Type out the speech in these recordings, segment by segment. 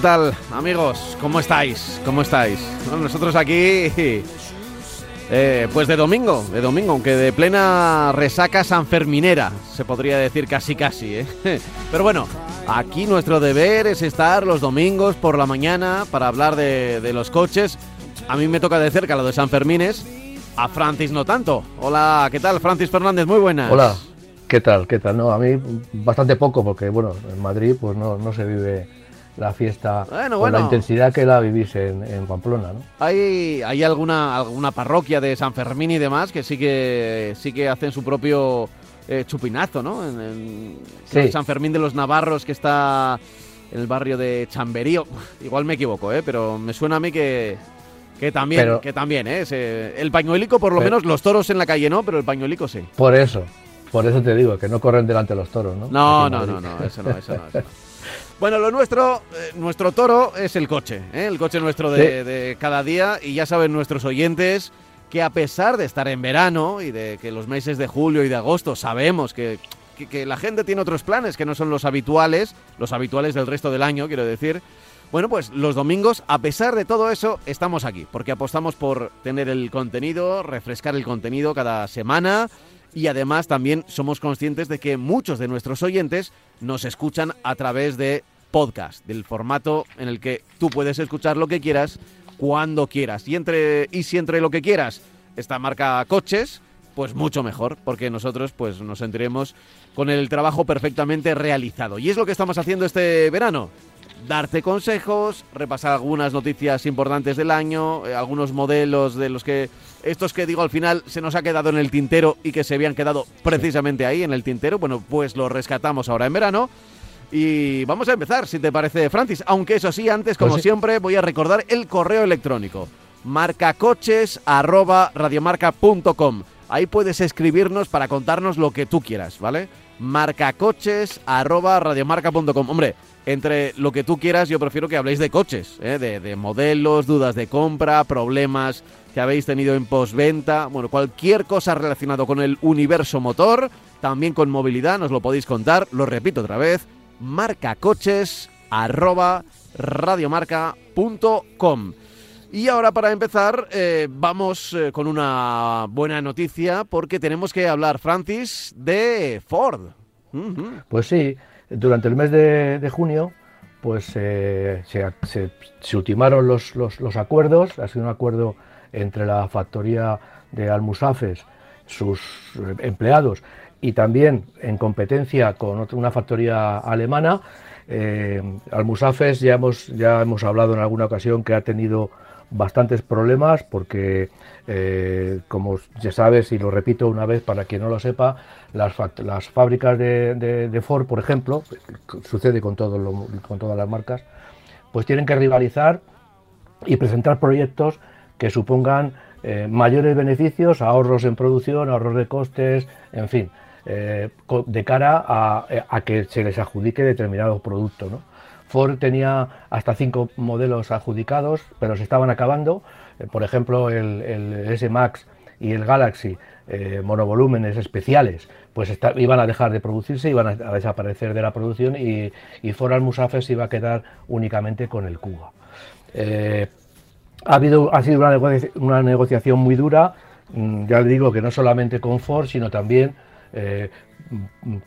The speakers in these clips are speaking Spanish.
¿Qué tal, amigos? ¿Cómo estáis? ¿Cómo estáis? Nosotros aquí, eh, pues de domingo, de domingo, aunque de plena resaca sanferminera, se podría decir casi casi, ¿eh? Pero bueno, aquí nuestro deber es estar los domingos por la mañana para hablar de, los coches. A mí me toca de cerca lo de San Fermines, a Francis no tanto. Hola, ¿qué tal? Francis Fernández, muy buenas. Hola, ¿qué tal? ¿Qué tal? No, a mí bastante poco, porque bueno, en Madrid pues no, no se vive la fiesta Bueno, con bueno. la intensidad que la vivís en, en Pamplona, ¿no? ¿Hay, hay alguna, alguna parroquia de San Fermín y demás que sí que, sí que hacen su propio eh, chupinazo, ¿no? En, en- Sí. San Fermín de los Navarros que está en el barrio de Chamberío. Igual me equivoco, ¿eh? Pero me suena a mí que, que también, Pero- que también, ¿eh? Ese- el pañuelico, por lo Pero- menos, los toros en la calle no, pero el pañuelico sí. Por eso, por eso te digo, que no corren delante los toros, ¿no? No, no, no, no, eso no, eso no. eso no. Bueno, lo nuestro, eh, nuestro toro es el coche, ¿eh? el coche nuestro de, Sí. de cada día. Y ya saben nuestros oyentes que a pesar de estar en verano y de que los meses de julio y de agosto sabemos que, que- que la gente tiene otros planes que no son los habituales, los habituales del resto del año, quiero decir. Bueno, pues los domingos, a pesar de todo eso, estamos aquí, porque apostamos por tener el contenido, refrescar el contenido cada semana y además también somos conscientes de que muchos de nuestros oyentes nos escuchan a través de podcast, del formato en el que tú puedes escuchar lo que quieras cuando quieras. Y entre y si entre lo que quieras esta marca coches, pues mucho mejor, porque nosotros pues nos sentiremos con el trabajo perfectamente realizado. Y es lo que estamos haciendo este verano. Darte consejos, repasar algunas noticias importantes del año, eh, algunos modelos de los que estos que digo al final se nos ha quedado en el tintero y que se habían quedado precisamente ahí en el tintero, bueno, pues lo rescatamos ahora en verano. Y vamos a empezar, si te parece, Francis. Aunque eso sí, antes, como Pues sí. siempre, voy a recordar el correo electrónico. marcacoches.radiomarca.com Ahí puedes escribirnos para contarnos lo que tú quieras, ¿vale? marcacoches.radiomarca.com Hombre, entre lo que tú quieras, yo prefiero que habléis de coches, ¿eh? de, de modelos, dudas de compra, problemas que habéis tenido en postventa, bueno, cualquier cosa relacionado con el universo motor, también con movilidad, nos lo podéis contar, lo repito otra vez, marcacoches@radiomarca.com. Y ahora para empezar eh, vamos eh, con una buena noticia porque tenemos que hablar, Francis, de Ford. Pues sí, durante el mes de, junio, pues eh, se, ultimaron los, los- los acuerdos, ha sido un acuerdo entre la factoría de Almusafes, sus eh, empleados, y también en competencia con otra, una factoría alemana. Eh, Almusafes ya hemos, ya hemos hablado en alguna ocasión que ha tenido bastantes problemas porque, eh, como ya sabes, y lo repito una vez para quien no lo sepa, las, las fábricas de, Ford, por ejemplo, sucede con, todo lo- con todas las marcas, pues tienen que rivalizar y presentar proyectos que supongan eh, mayores beneficios, ahorros en producción, ahorros de costes, en fin, eh, de cara a, a que se les adjudique determinado producto. ¿no? Ford tenía hasta cinco modelos adjudicados, pero se estaban acabando. Eh, por ejemplo, el, S-Max y el Galaxy, eh, monovolúmenes especiales, pues iban a dejar de producirse, iban a, a desaparecer de la producción y, y Ford Almusafes se iba a quedar únicamente con el Cuba. Eh, ha, habido, ha sido una, negoci- una negociación muy dura, mm, ya le digo que no solamente con Ford, sino también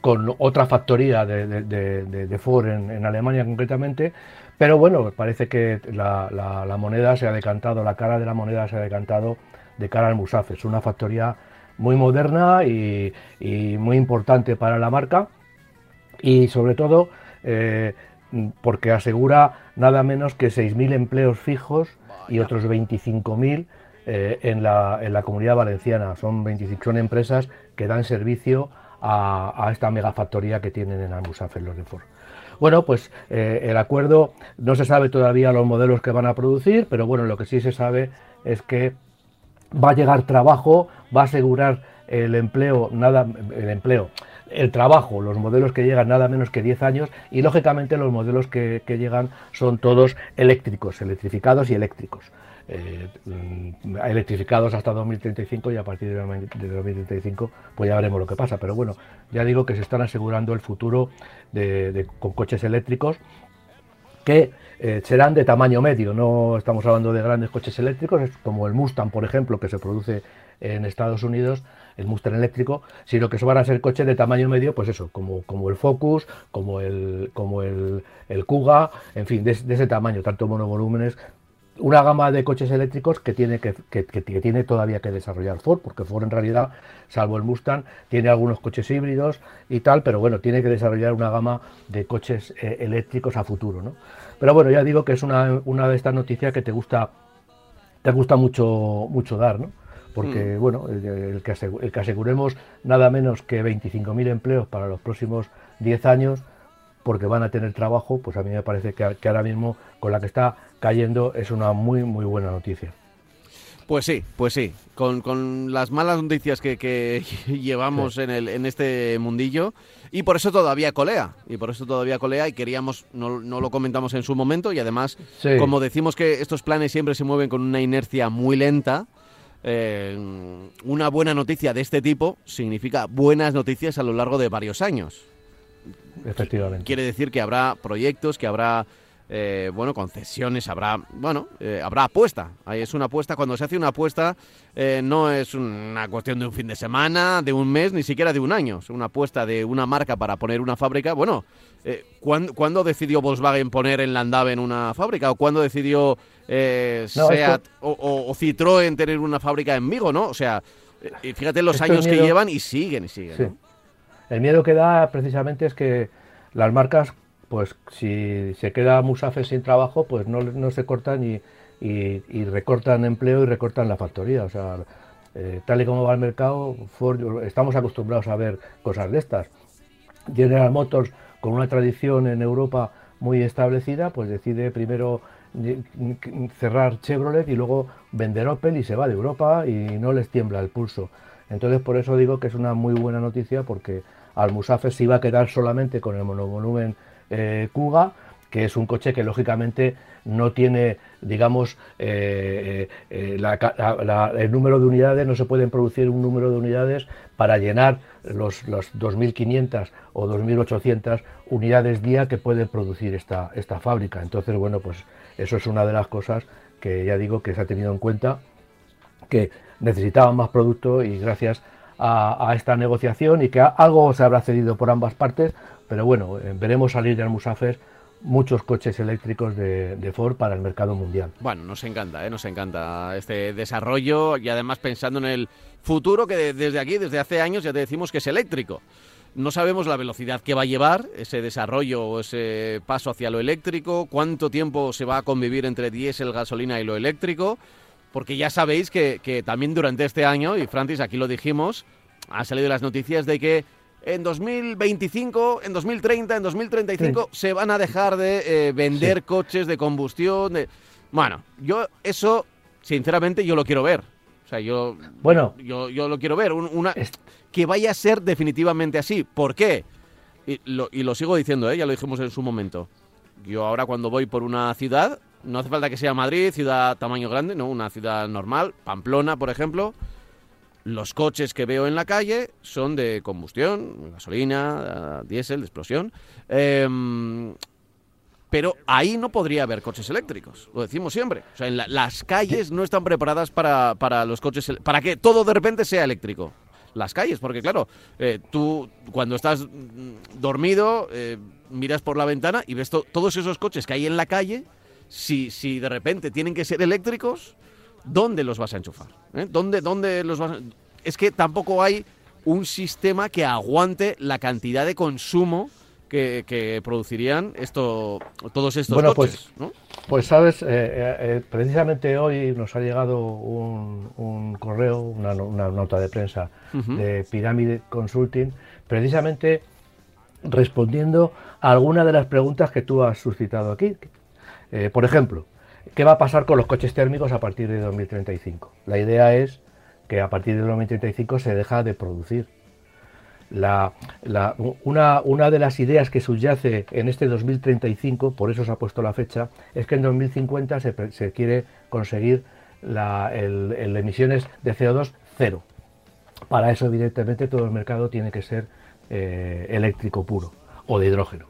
con otra factoría de, de- de- de- de Ford en, en Alemania concretamente, pero bueno, parece que la, la- la moneda se ha decantado, la cara de la moneda se ha decantado de cara al Musafes, una factoría muy moderna y, y muy importante para la marca y sobre todo eh, porque asegura nada menos que 6.000 empleos fijos y otros 25.000 eh, en, la, en la comunidad valenciana. Son 25 son empresas que dan servicio a, esta megafactoría que tienen en Almusafes los de. Bueno, pues eh, el acuerdo no se sabe todavía los modelos que van a producir, pero bueno, lo que sí se sabe es que va a llegar trabajo, va a asegurar el empleo, nada, el empleo, el trabajo, los modelos que llegan nada menos que 10 años y lógicamente los modelos que, llegan son todos eléctricos, electrificados y eléctricos. Eh, mm, electrificados hasta 2035 y a partir de 2035 pues ya veremos lo que pasa. Pero bueno, ya digo que se están asegurando el futuro con coches eléctricos que eh, serán de tamaño medio, no estamos hablando de grandes coches eléctricos, como el Mustang, por ejemplo, que se produce en Estados Unidos, el Mustang eléctrico, sino que van a ser coches de tamaño medio, pues eso, como, como el Focus, como el, como el, el Kuga, en fin, de, ese tamaño, tanto monovolúmenes una gama de coches eléctricos que tiene, que, tiene todavía que desarrollar Ford, porque Ford en realidad, salvo el Mustang, tiene algunos coches híbridos y tal, pero bueno, tiene que desarrollar una gama de coches eh, eléctricos a futuro. ¿no? Pero bueno, ya digo que es una, una de estas noticias que te gusta, te gusta mucho, mucho dar, ¿no? porque mm. bueno, el, que el, que aseguremos nada menos que 25.000 empleos para los próximos 10 años, porque van a tener trabajo, pues a mí me parece que, ahora mismo con la que está cayendo es una muy, muy buena noticia. Pues sí, pues sí. Con, las malas noticias que, llevamos en, el, en este mundillo. Y por eso todavía colea. Y por eso todavía colea. Y queríamos, no, no lo comentamos en su momento. Y además, como decimos que estos planes siempre se mueven con una inercia muy lenta. Eh, una buena noticia de este tipo significa buenas noticias a lo largo de varios años. Efectivamente. Quiere decir que habrá proyectos, que habrá eh, bueno, concesiones, habrá, bueno, eh, habrá apuesta. Ahí es una apuesta. Cuando se hace una apuesta, eh, no es una cuestión de un fin de semana, de un mes, ni siquiera de un año. Es una apuesta de una marca para poner una fábrica. Bueno, ¿cuándo, decidió Volkswagen poner en Landave en una fábrica? ¿O cuándo decidió Seat o, Citroën tener una fábrica en Vigo, no? O sea, fíjate los años que llevan y siguen y siguen. El miedo que da precisamente es que las marcas pues si se queda Musafe sin trabajo, pues no, se cortan y, recortan empleo y recortan la factoría. O sea, eh, tal y como va el mercado, estamos acostumbrados a ver cosas de estas. General Motors, con una tradición en Europa muy establecida, pues decide primero cerrar Chevrolet y luego vender Opel y se va de Europa y no les tiembla el pulso. Entonces por eso digo que es una muy buena noticia porque Almusafe se iba a quedar solamente con el monovolumen eh, Kuga, que es un coche que lógicamente no tiene, digamos, eh, eh, el número de unidades, no se pueden producir un número de unidades para llenar los, 2.500 o 2.800 unidades día que puede producir esta, esta fábrica. Entonces, bueno, pues eso es una de las cosas que ya digo que se ha tenido en cuenta, que necesitaban más producto y gracias a esta negociación y que algo se habrá cedido por ambas partes, pero bueno, eh, veremos salir de Almusafer muchos coches eléctricos de, Ford para el mercado mundial. Bueno, nos encanta, ¿eh? nos encanta este desarrollo y además pensando en el futuro que desde aquí, desde hace años, ya te decimos que es eléctrico. No sabemos la velocidad que va a llevar ese desarrollo o ese paso hacia lo eléctrico, cuánto tiempo se va a convivir entre diésel, gasolina y lo eléctrico, porque ya sabéis que, que también durante este año, y Francis, aquí lo dijimos, han salido las noticias de que en 2025, en 2030, en 2035 se van a dejar de eh, vender coches de combustión. Bueno, yo eso, sinceramente, yo lo quiero ver. O sea, yo, bueno, yo, yo lo quiero ver. una, que vaya a ser definitivamente así. ¿Por qué? Y lo, sigo diciendo, ¿eh? ya lo dijimos en su momento. Yo ahora cuando voy por una ciudad, no hace falta que sea Madrid, ciudad tamaño grande, no, una ciudad normal, Pamplona, por ejemplo los coches que veo en la calle son de combustión, gasolina, diésel, de explosión. Em, pero ahí no podría haber coches eléctricos, lo decimos siempre. O sea, en las calles no están preparadas para, para, los coches, para que todo de repente sea eléctrico. Las calles, porque claro, eh, tú cuando estás dormido eh, miras por la ventana y ves todos esos coches que hay en la calle, si, si de repente tienen que ser eléctricos, ¿dónde los vas a enchufar? ¿Eh? ¿Dónde, dónde los vas Es que tampoco hay un sistema que aguante la cantidad de consumo que, producirían esto, todos estos bueno, coches, pues, pues sabes, eh, eh, precisamente hoy nos ha llegado un, correo, una, nota de prensa de Pyramid Consulting, precisamente respondiendo a alguna de las preguntas que tú has suscitado aquí. Eh, por ejemplo, ¿qué va a pasar con los coches térmicos a partir de 2035? La idea es que a partir de 2035 se deja de producir. Una, de las ideas que subyace en este 2035, por eso se ha puesto la fecha, es que en 2050 se, se quiere conseguir la, el, emisiones de CO2 cero. Para eso, evidentemente, todo el mercado tiene que ser eh, eléctrico puro o de hidrógeno.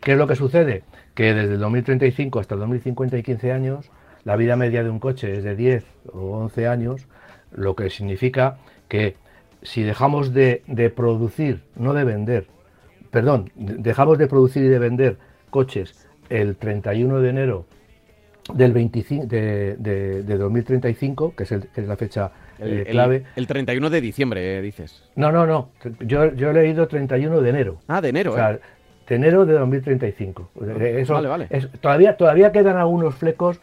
¿Qué es lo que sucede? Que desde el 2035 hasta el 2050 y 15 años, la vida media de un coche es de 10 o 11 años, lo que significa que si dejamos de, producir, no de vender, perdón, dejamos de producir y de vender coches el 31 de enero del 25 de, de, 2035, que es, el, que es la fecha eh, clave. El, 31 de diciembre, eh, dices. No, no, no. Yo, yo, he leído 31 de enero. Ah, de enero. O sea, eh. De enero de 2035. Eso, vale, vale. todavía, todavía quedan algunos flecos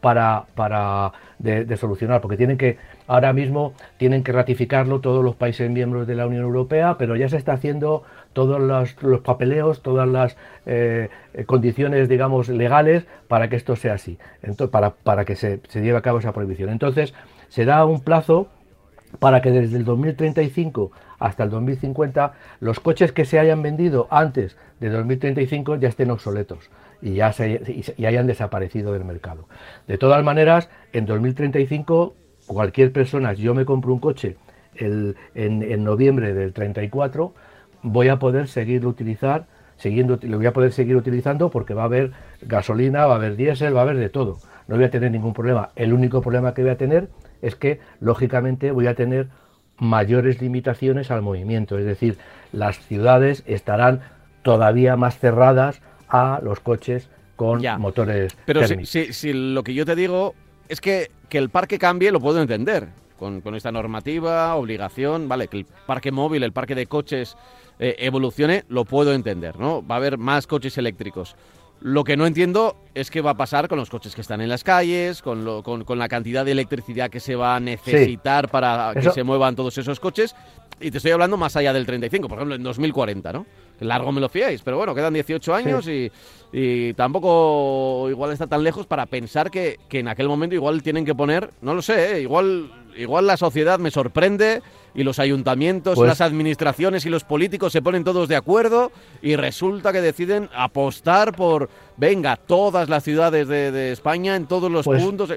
para, para de, solucionar, porque tienen que, ahora mismo tienen que ratificarlo todos los países miembros de la Unión Europea, pero ya se está haciendo todos los, papeleos, todas las eh, condiciones, digamos, legales para que esto sea así, Entonces, para, para que se, se lleve a cabo esa prohibición. Entonces, se da un plazo para que desde el 2035 hasta el 2050 los coches que se hayan vendido antes de 2035 ya estén obsoletos y ya se, y hayan desaparecido del mercado. De todas maneras, en 2035 cualquier persona, si yo me compro un coche el, en, noviembre del 34, voy a poder seguir utilizar, siguiendo, lo voy a poder seguir utilizando porque va a haber gasolina, va a haber diésel, va a haber de todo. No voy a tener ningún problema. El único problema que voy a tener es que, lógicamente, voy a tener mayores limitaciones al movimiento. Es decir, las ciudades estarán todavía más cerradas a los coches con motores Pero Si, lo que yo te digo es que, que el parque cambie, lo puedo entender. Con, con, esta normativa, obligación, vale, que el parque móvil, el parque de coches eh, evolucione, lo puedo entender, ¿no? Va a haber más coches eléctricos. Lo que no entiendo es qué va a pasar con los coches que están en las calles, con, lo, con, con la cantidad de electricidad que se va a necesitar para que se muevan todos esos coches. Y te estoy hablando más allá del 35, por ejemplo, en 2040, ¿no? Largo me lo fiáis, pero bueno, quedan 18 años y, y, tampoco igual está tan lejos para pensar que, que, en aquel momento igual tienen que poner, no lo sé, ¿eh? igual, igual la sociedad me sorprende y los ayuntamientos, pues las administraciones y los políticos se ponen todos de acuerdo y resulta que deciden apostar por, venga, todas las ciudades de, España en todos los pues puntos.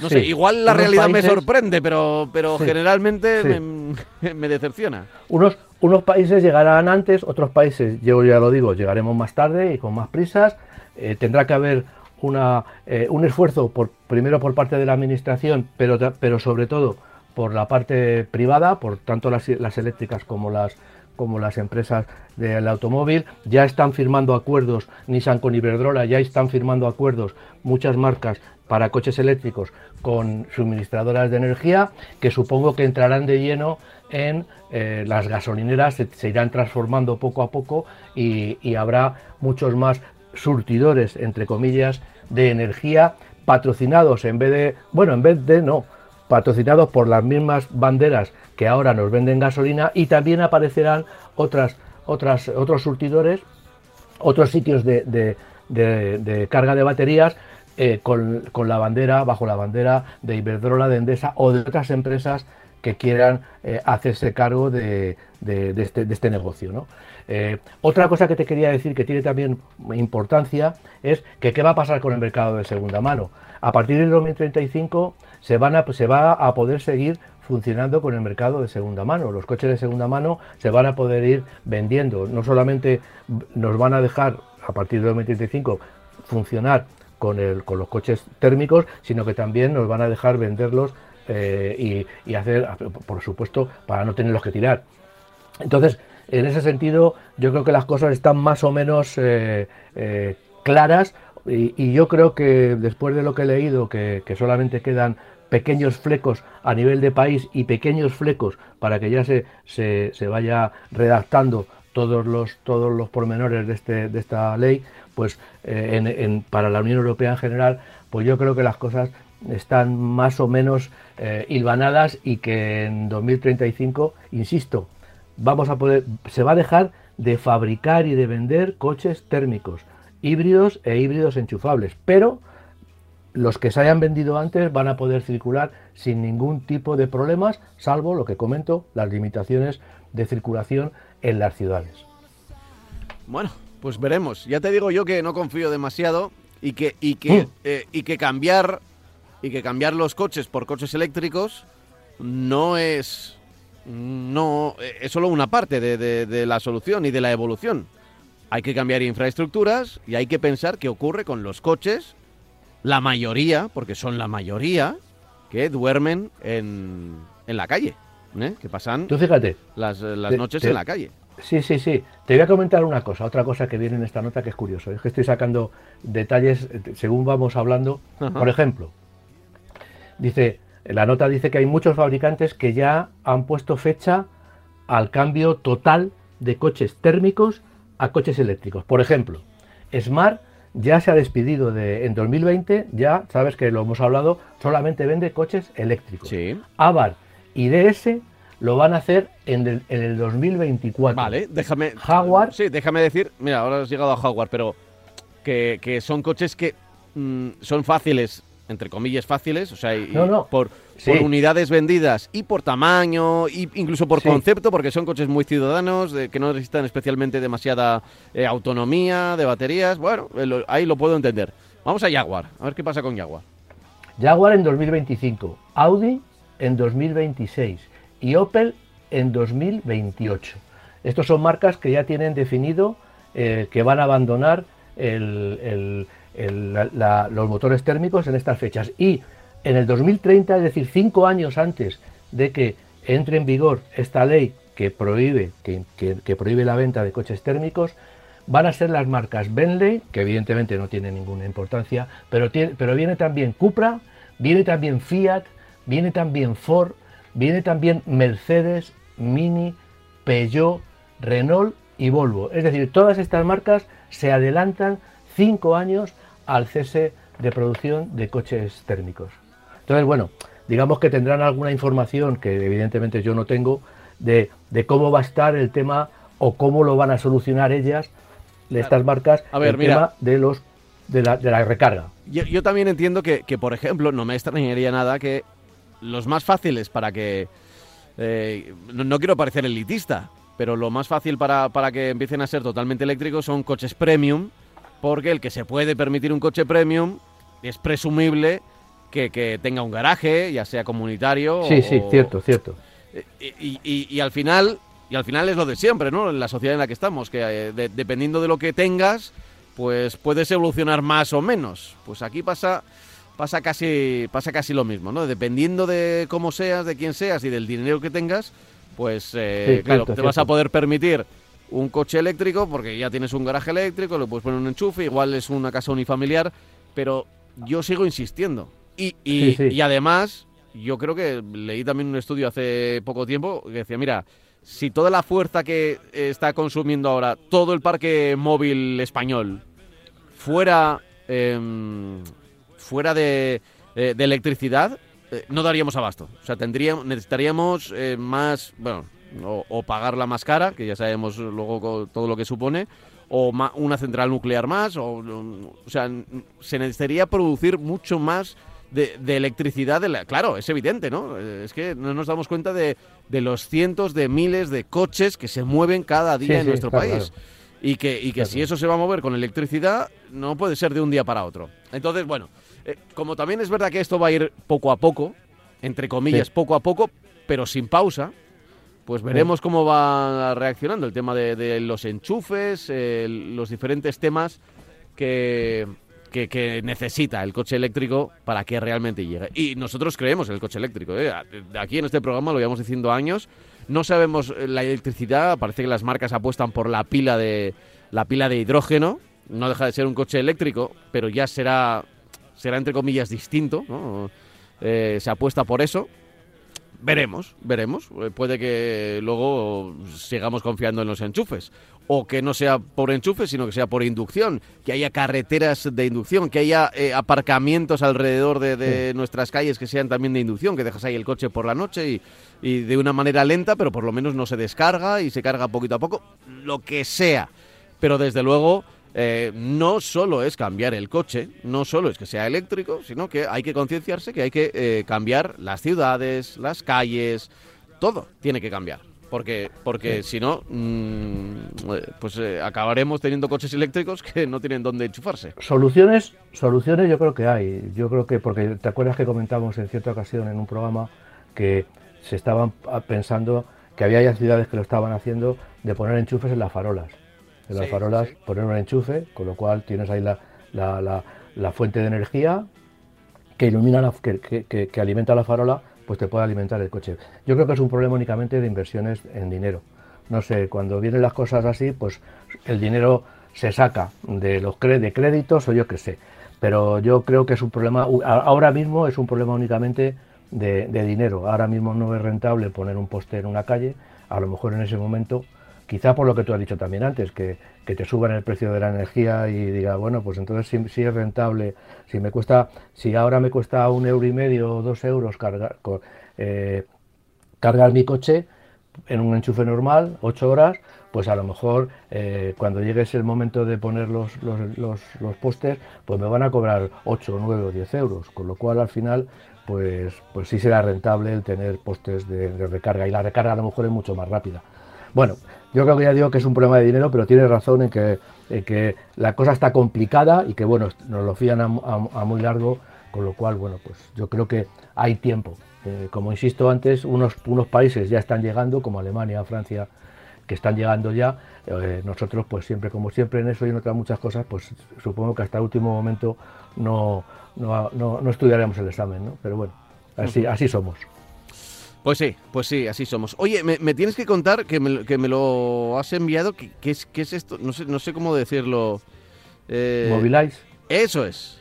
No sé, igual la realidad me sorprende, pero, pero generalmente me, decepciona. Unos, unos países llegarán antes, otros países, yo ya lo digo, llegaremos más tarde y con más prisas. Eh, tendrá que haber una, eh, un esfuerzo por, primero por parte de la administración, pero, pero sobre todo por la parte privada, por tanto las, eléctricas como las, como las empresas del automóvil, ya están firmando acuerdos, Nissan con Iberdrola, ya están firmando acuerdos muchas marcas para coches eléctricos con suministradoras de energía, que supongo que entrarán de lleno en eh, las gasolineras, se, irán transformando poco a poco y, y habrá muchos más surtidores, entre comillas, de energía patrocinados en vez de, bueno, en vez de no, patrocinados por las mismas banderas que ahora nos venden gasolina y también aparecerán otras, otras, otros surtidores, otros sitios de, carga de baterías eh, con, la bandera, bajo la bandera de Iberdrola, de Endesa o de otras empresas que quieran eh, hacerse cargo de, este, este, negocio. Eh, otra cosa que te quería decir que tiene también importancia es que qué va a pasar con el mercado de segunda mano. A partir del 2035 se, van a, se va a poder seguir funcionando con el mercado de segunda mano. Los coches de segunda mano se van a poder ir vendiendo. No solamente nos van a dejar a partir del 2035 funcionar con, el, con los coches térmicos, sino que también nos van a dejar venderlos eh, y, hacer, por supuesto, para no tenerlos que tirar. Entonces, en ese sentido, yo creo que las cosas están más o menos eh, eh, claras y, yo creo que después de lo que he leído, que, solamente quedan pequeños flecos a nivel de país y pequeños flecos para que ya se, se, vaya redactando todos los, todos los pormenores de, este, de esta ley, pues eh, en, para la Unión Europea en general, pues yo creo que las cosas están más o menos eh, hilvanadas y que en 2035, insisto, vamos a poder, se va a dejar de fabricar y de vender coches térmicos, híbridos e híbridos enchufables, pero los que se hayan vendido antes van a poder circular sin ningún tipo de problemas, salvo lo que comento, las limitaciones de circulación en las ciudades. Bueno, pues veremos. Ya te digo yo que no confío demasiado y que, y que, Mm. eh, y que cambiar y que cambiar los coches por coches eléctricos no es no eh, es solo una parte de, de- de la solución y de la evolución. Hay que cambiar infraestructuras y hay que pensar qué ocurre con los coches, la mayoría, porque son la mayoría, que duermen en, en la calle, ¿eh? que pasan Tú fíjate, las, eh, las te- noches te- en la calle. Sí, sí, sí. Te voy a comentar una cosa, otra cosa que viene en esta nota que es curioso. Es que estoy sacando detalles eh, según vamos hablando. Ajá. Por ejemplo, dice, la nota dice que hay muchos fabricantes que ya han puesto fecha al cambio total de coches térmicos a coches eléctricos. Por ejemplo, Smart ya se ha despedido de en 2020, ya sabes que lo hemos hablado, solamente vende coches eléctricos. Sí. Avar y DS lo van a hacer en el, en el 2024. Vale, déjame. Jaguar. Sí, déjame decir. Mira, ahora has llegado a Jaguar, pero que, que son coches que mm, son fáciles, entre comillas fáciles, o sea, y- No, no. Por, Sí. por unidades vendidas y por tamaño, y incluso por Sí. concepto, porque son coches muy ciudadanos, de- que no necesitan especialmente demasiada eh, autonomía de baterías. Bueno, eh, lo- ahí lo puedo entender. Vamos a Jaguar, a ver qué pasa con Jaguar. Jaguar en 2025, Audi en 2026 y Opel en 2028. Estos son marcas que ya tienen definido eh, que van a abandonar el- el- el- la- la- los motores térmicos en estas fechas. Y en el 2030, es decir, cinco años antes de que entre en vigor esta ley que prohíbe, que, prohíbe la venta de coches térmicos, van a ser las marcas Bentley, que evidentemente no tiene ninguna importancia, pero, pero viene también Cupra, viene también Fiat, viene también Ford, viene también Mercedes, Mini, Peugeot, Renault y Volvo. Es decir, todas estas marcas se adelantan cinco años al cese de producción de coches térmicos. Entonces, bueno, digamos que tendrán alguna información que evidentemente yo no tengo de, de cómo va a estar el tema o cómo lo van a solucionar ellas, de estas marcas, A ver, el mira. tema de los de la, de la recarga. Yo, yo también entiendo que, que, por ejemplo, no me extrañaría nada que los más fáciles para que... eh, no, no quiero parecer elitista, pero lo más fácil para, para que empiecen a ser totalmente eléctricos son coches premium, porque el que se puede permitir un coche premium es presumible que, que tenga un garaje, ya sea comunitario Sí, o- sí, cierto, cierto. y, y- y- al final y al final es lo de siempre, ¿no? En la sociedad en la que estamos, que eh, de- dependiendo de lo que tengas, pues puedes evolucionar más o menos. Pues aquí pasa pasa casi pasa casi lo mismo, ¿no? Dependiendo de cómo seas, de quién seas y del dinero que tengas, pues eh, Sí, claro, cierto, te vas a poder permitir un coche eléctrico porque ya tienes un garaje eléctrico, le puedes poner un enchufe, igual es una casa unifamiliar, pero yo sigo insistiendo. Y, y- Sí, sí. y además, yo creo que leí también un estudio hace poco tiempo que decía, mira, si toda la fuerza que eh, está consumiendo ahora todo el parque móvil español fuera em, fuera de, eh, de electricidad, eh, no daríamos abasto. O sea, tendríamos, necesitaríamos eh, más, bueno, o, o pagarla más cara, que ya sabemos luego todo lo que supone, o ma- una central nuclear más, o, o sea, se necesitaría producir mucho más de, de electricidad. de la- claro, es evidente, ¿no? Es que no nos damos cuenta de, de los cientos de miles de coches que se mueven cada día Sí, en sí, nuestro claro, país. claro. Y que, y que Claro. si eso se va a mover con electricidad, no puede ser de un día para otro. Entonces, bueno, eh, como también es verdad que esto va a ir poco a poco, entre comillas, Sí. poco a poco, pero sin pausa, pues veremos cómo va reaccionando el tema de, de los enchufes, eh, los diferentes temas que, que, que necesita el coche eléctrico para que realmente llegue. Y nosotros creemos en el coche eléctrico. ¿eh? Aquí en este programa lo llevamos diciendo años. No sabemos eh, la electricidad, parece que las marcas apuestan por la pila de la pila de hidrógeno. No deja de ser un coche eléctrico, pero ya será será entre comillas distinto. Eh, se apuesta por eso. Veremos, veremos. Puede que luego sigamos confiando en los enchufes. O que no sea por enchufe, sino que sea por inducción, que haya carreteras de inducción, que haya eh, aparcamientos alrededor de, nuestras calles que sean también de inducción, que dejas ahí el coche por la noche y, y, de una manera lenta, pero por lo menos no se descarga y se carga poquito a poco, lo que sea. Pero desde luego eh, no solo es cambiar el coche, no solo es que sea eléctrico, sino que hay que concienciarse que hay que eh, cambiar las ciudades, las calles, todo tiene que cambiar porque porque si no mm, pues eh, acabaremos teniendo coches eléctricos que no tienen dónde enchufarse. Soluciones soluciones yo creo que hay. Yo creo que porque te acuerdas que comentamos en cierta ocasión en un programa que se estaban pensando que había ya ciudades que lo estaban haciendo de poner enchufes en las farolas. En las farolas poner un enchufe con lo cual tienes ahí la, la, la, fuente de energía que ilumina la, que, que, que alimenta la farola pues te puede alimentar el coche. Yo creo que es un problema únicamente de inversiones en dinero. No sé, cuando vienen las cosas así, pues el dinero se saca de los de créditos o yo qué sé. Pero yo creo que es un problema, ahora mismo es un problema únicamente de, de dinero. Ahora mismo no es rentable poner un poste en una calle, a lo mejor en ese momento quizá por lo que tú has dicho también antes, que, te suban el precio de la energía y diga, bueno, pues entonces si, es rentable, si me cuesta, si ahora me cuesta un euro y medio o dos euros cargar, eh, cargar mi coche en un enchufe normal, ocho horas, pues a lo mejor eh, cuando llegue el momento de poner los, los, postes, pues me van a cobrar 8, 9 o 10 euros, con lo cual al final pues, pues sí será rentable el tener postes de recarga y la recarga a lo mejor es mucho más rápida. Bueno, yo creo que ya digo que es un problema de dinero, pero tiene razón en que, que la cosa está complicada y que, bueno, nos lo fían a, muy largo, con lo cual, bueno, pues yo creo que hay tiempo. Eh, como insisto antes, unos, unos países ya están llegando, como Alemania, Francia, que están llegando ya. Eh, nosotros, pues siempre, como siempre en eso y en otras muchas cosas, pues supongo que hasta el último momento no, no, no, estudiaremos el examen, ¿no? Pero bueno, así, así somos. Pues sí, pues sí, así somos. Oye, me, tienes que contar que me, que me lo has enviado. ¿Qué, es, esto? No sé, no sé cómo decirlo. Eh, Mobilize. Eso es.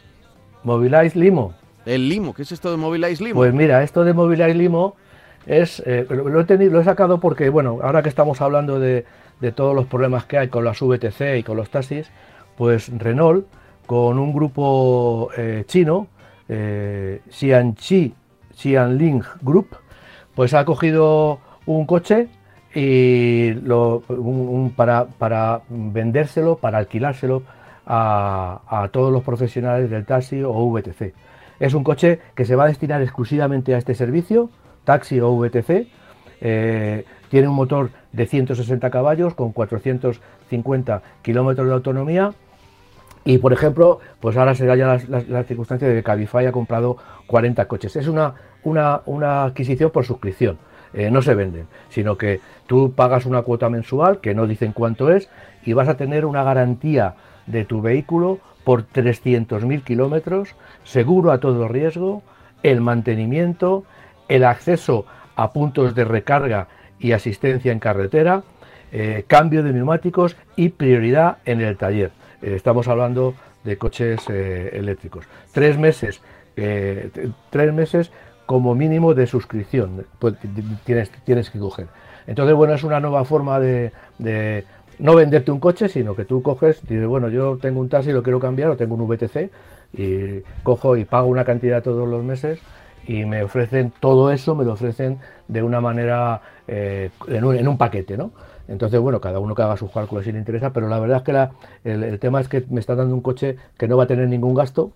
Mobilize Limo. El Limo, ¿qué es esto de Mobilize Limo? Pues mira, esto de Mobilize Limo es. Eh, lo, he tenido, lo he sacado porque, bueno, ahora que estamos hablando de, todos los problemas que hay con las VTC y con los taxis, pues Renault, con un grupo eh, chino, eh, Xianling Group, pues ha cogido un coche y lo, para, para, vendérselo, para alquilárselo a, todos los profesionales del taxi o VTC. Es un coche que se va a destinar exclusivamente a este servicio, taxi o VTC. Eh, tiene un motor de 160 caballos con 450 kilómetros de autonomía. Y por ejemplo, pues ahora se ya la, circunstancia de que Cabify ha comprado 40 coches. Es una una, adquisición por suscripción. Eh, no se venden, sino que tú pagas una cuota mensual, que no dicen cuánto es, y vas a tener una garantía de tu vehículo por 300.000 kilómetros, seguro a todo riesgo, el mantenimiento, el acceso a puntos de recarga y asistencia en carretera, eh, cambio de neumáticos y prioridad en el taller. Eh, estamos hablando de coches eléctricos. Tres meses, tres meses como mínimo de suscripción pues, tienes, tienes que coger. Entonces, bueno, es una nueva forma de, no venderte un coche, sino que tú coges dices, bueno, yo tengo un taxi, lo quiero cambiar, o tengo un VTC, y cojo y pago una cantidad todos los meses y me ofrecen todo eso, me lo ofrecen de una manera, eh, en, un, paquete, ¿no? Entonces, bueno, cada uno que haga sus cálculos si le interesa, pero la verdad es que la, el, tema es que me está dando un coche que no va a tener ningún gasto,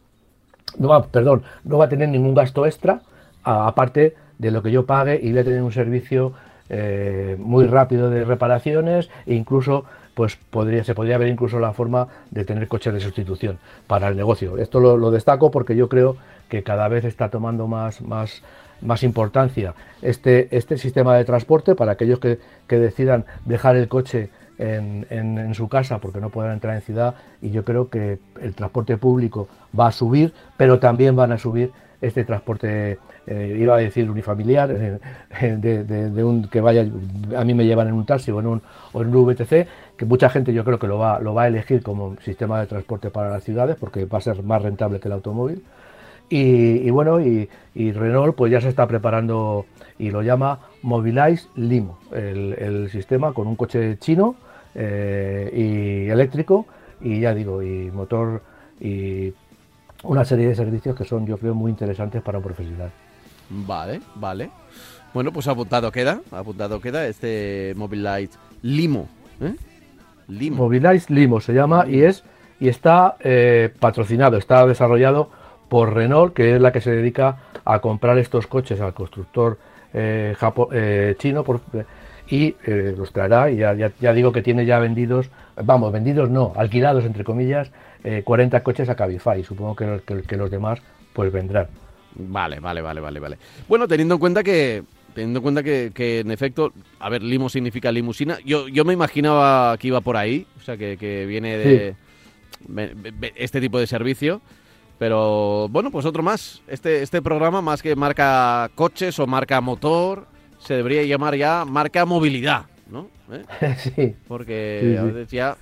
no va, perdón, no va a tener ningún gasto extra, aparte de lo que yo pague y voy a tener un servicio eh, muy rápido de reparaciones e incluso pues podría, se podría ver incluso la forma de tener coches de sustitución para el negocio. Esto lo, destaco porque yo creo que cada vez está tomando más, más, más importancia este, este sistema de transporte para aquellos que, decidan dejar el coche en, en, su casa porque no puedan entrar en ciudad y yo creo que el transporte público va a subir, pero también van a subir este transporte eh, iba a decir unifamiliar, eh, de, un que vaya, a mí me llevan en un taxi o en un, o en un VTC, que mucha gente yo creo que lo va, lo va a elegir como sistema de transporte para las ciudades porque va a ser más rentable que el automóvil. Y, bueno, y, Renault pues ya se está preparando y lo llama Mobilize Limo, el, sistema con un coche chino y eléctrico y ya digo, y motor y una serie de servicios que son, yo creo, muy interesantes para un profesional. Vale, vale. Bueno, pues apuntado queda, apuntado queda este Mobilize Limo. ¿eh? Limo. Mobilize Limo se llama y es y está eh, patrocinado, está desarrollado por Renault, que es la que se dedica a comprar estos coches al constructor eh, chino por, y los traerá. Y ya, ya, digo que tiene ya vendidos, vamos, vendidos no, alquilados entre comillas, 40 coches a Cabify. Supongo que, que los demás pues vendrán. Vale, vale, vale, vale, vale. Bueno, teniendo en cuenta que teniendo en cuenta que, que, en efecto, a ver, limo significa limusina. Yo, yo me imaginaba que iba por ahí, o sea, que, que viene de este tipo de servicio. Pero bueno, pues otro más. Este, este programa, más que marca coches o marca motor, se debería llamar ya marca movilidad, ¿no? ¿Eh? Sí. Porque a veces ya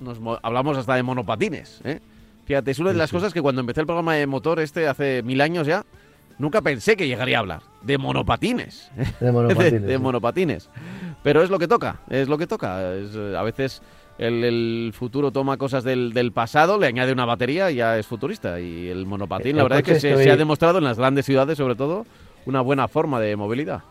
nos hablamos hasta de monopatines, ¿eh? Fíjate, es una de las cosas que cuando empecé el programa de motor este hace mil años ya, nunca pensé que llegaría a hablar. De monopatines. De monopatines. de, monopatines. Pero es lo que toca, es lo que toca. a veces el, futuro toma cosas del, pasado, le añade una batería y ya es futurista. Y el monopatín, la verdad es que se, ha demostrado en las grandes ciudades, sobre todo, una buena forma de movilidad.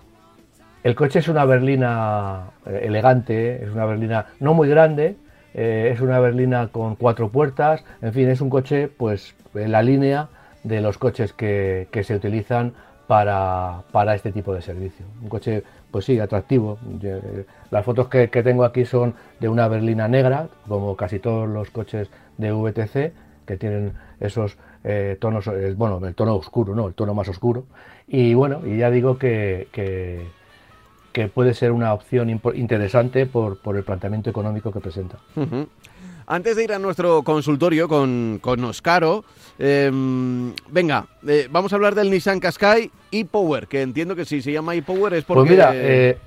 El coche es una berlina eh, elegante, es una berlina no muy grande, eh, es una berlina con cuatro puertas, en fin, es un coche pues en la línea de los coches que, se utilizan para, este tipo de servicio. Un coche, pues sí, atractivo. Eh, las fotos que, tengo aquí son de una berlina negra, como casi todos los coches de VTC, que tienen esos eh, tonos, bueno, el tono oscuro, ¿no? El tono más oscuro. Y bueno, y ya digo que, que que puede ser una opción interesante por, el planteamiento económico que presenta. Antes de ir a nuestro consultorio con, con Oscaro, em, venga, eh, vamos a hablar del Nissan Qashqai e-Power, que entiendo que si se llama e-Power es porque... Pues mira, eh,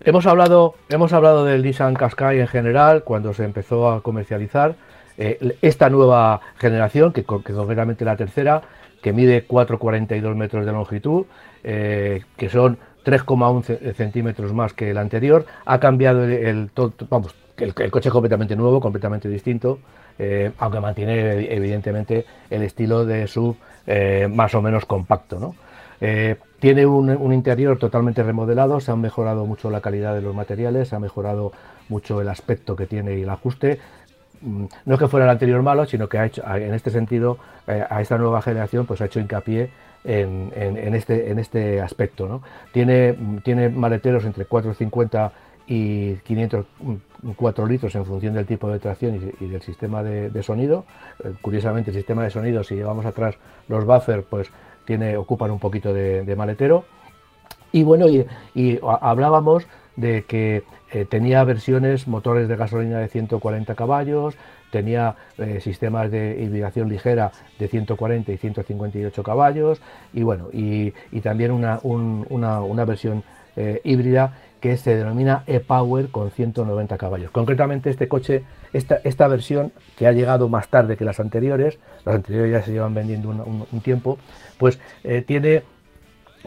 hemos, hablado, hemos hablado del Nissan Qashqai en general cuando se empezó a comercializar. Eh, esta nueva generación, que, que concretamente la tercera, que mide 4,42 metros de longitud, que son 3,1 centímetros más que el anterior. Ha cambiado el, vamos, el, coche completamente nuevo, completamente distinto, eh, aunque mantiene evidentemente el estilo de sub eh, más o menos compacto. ¿no? Eh, tiene un, interior totalmente remodelado, se ha mejorado mucho la calidad de los materiales, se ha mejorado mucho el aspecto que tiene y el ajuste. Mm, no es que fuera el anterior malo, sino que ha hecho, en este sentido, a esta nueva generación, pues ha hecho hincapié en, este, en este aspecto. ¿no? Tiene, tiene maleteros entre 450 y 504 litros en función del tipo de tracción y, del sistema de, sonido. Eh, curiosamente, el sistema de sonido, si llevamos atrás los buffers, pues tiene, ocupan un poquito de, maletero. Y bueno, y, hablábamos de que eh, tenía versiones, motores de gasolina de 140 caballos, tenía eh, sistemas de hibridación ligera de 140 y 158 caballos y bueno, y, también una, una, versión eh, híbrida que se denomina e-Power con 190 caballos. Concretamente este coche, esta, esta versión que ha llegado más tarde que las anteriores, las anteriores ya se llevan vendiendo un, tiempo, pues eh, tiene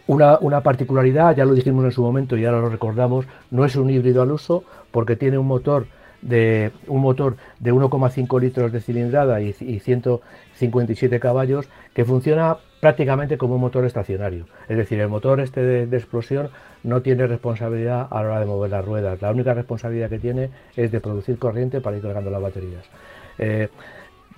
una, una, particularidad, ya lo dijimos en su momento y ahora lo recordamos, no es un híbrido al uso porque tiene un motor de un motor de 1,5 litros de cilindrada y, 157 caballos que funciona prácticamente como un motor estacionario. Es decir, el motor este de, explosión no tiene responsabilidad a la hora de mover las ruedas. La única responsabilidad que tiene es de producir corriente para ir cargando las baterías. Eh,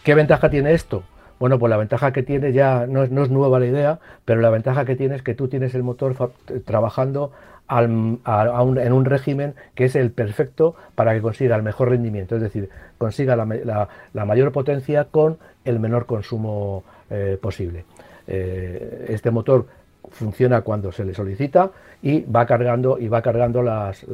¿Qué ventaja tiene esto? Bueno, pues la ventaja que tiene ya no es, no es, nueva la idea, pero la ventaja que tiene es que tú tienes el motor trabajando en un régimen que es el perfecto para que consiga el mejor rendimiento, es decir, consiga la, mayor potencia con el menor consumo eh, posible. Eh, este motor funciona cuando se le solicita y va cargando y va cargando las,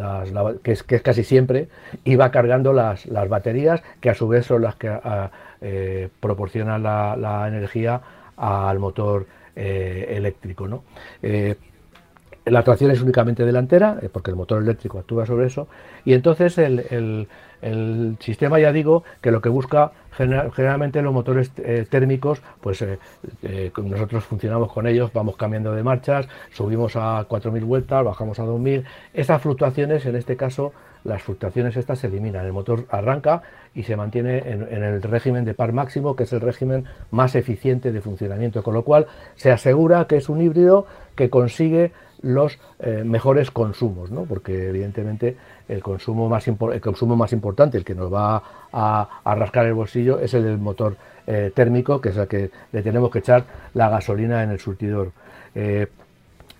que, es, casi siempre y va cargando las, baterías que a su vez son las que ah, eh, proporcionan la, energía al motor eléctrico ¿no? La tracción es únicamente delantera, eh, porque el motor eléctrico actúa sobre eso, y entonces el, sistema, ya digo, que lo que busca generalmente los motores eh, térmicos, pues eh, nosotros funcionamos con ellos, vamos cambiando de marchas, subimos a 4.000 vueltas, bajamos a 2.000. Esas fluctuaciones, en este caso, las fluctuaciones estas se eliminan. El motor arranca y se mantiene en, el régimen de par máximo, que es el régimen más eficiente de funcionamiento, con lo cual se asegura que es un híbrido que consigue los eh, mejores consumos, ¿no? porque evidentemente el consumo, más el consumo más importante, el que nos va a, rascar el bolsillo, es el del motor eh, térmico, que es el que le tenemos que echar la gasolina en el surtidor. Eh,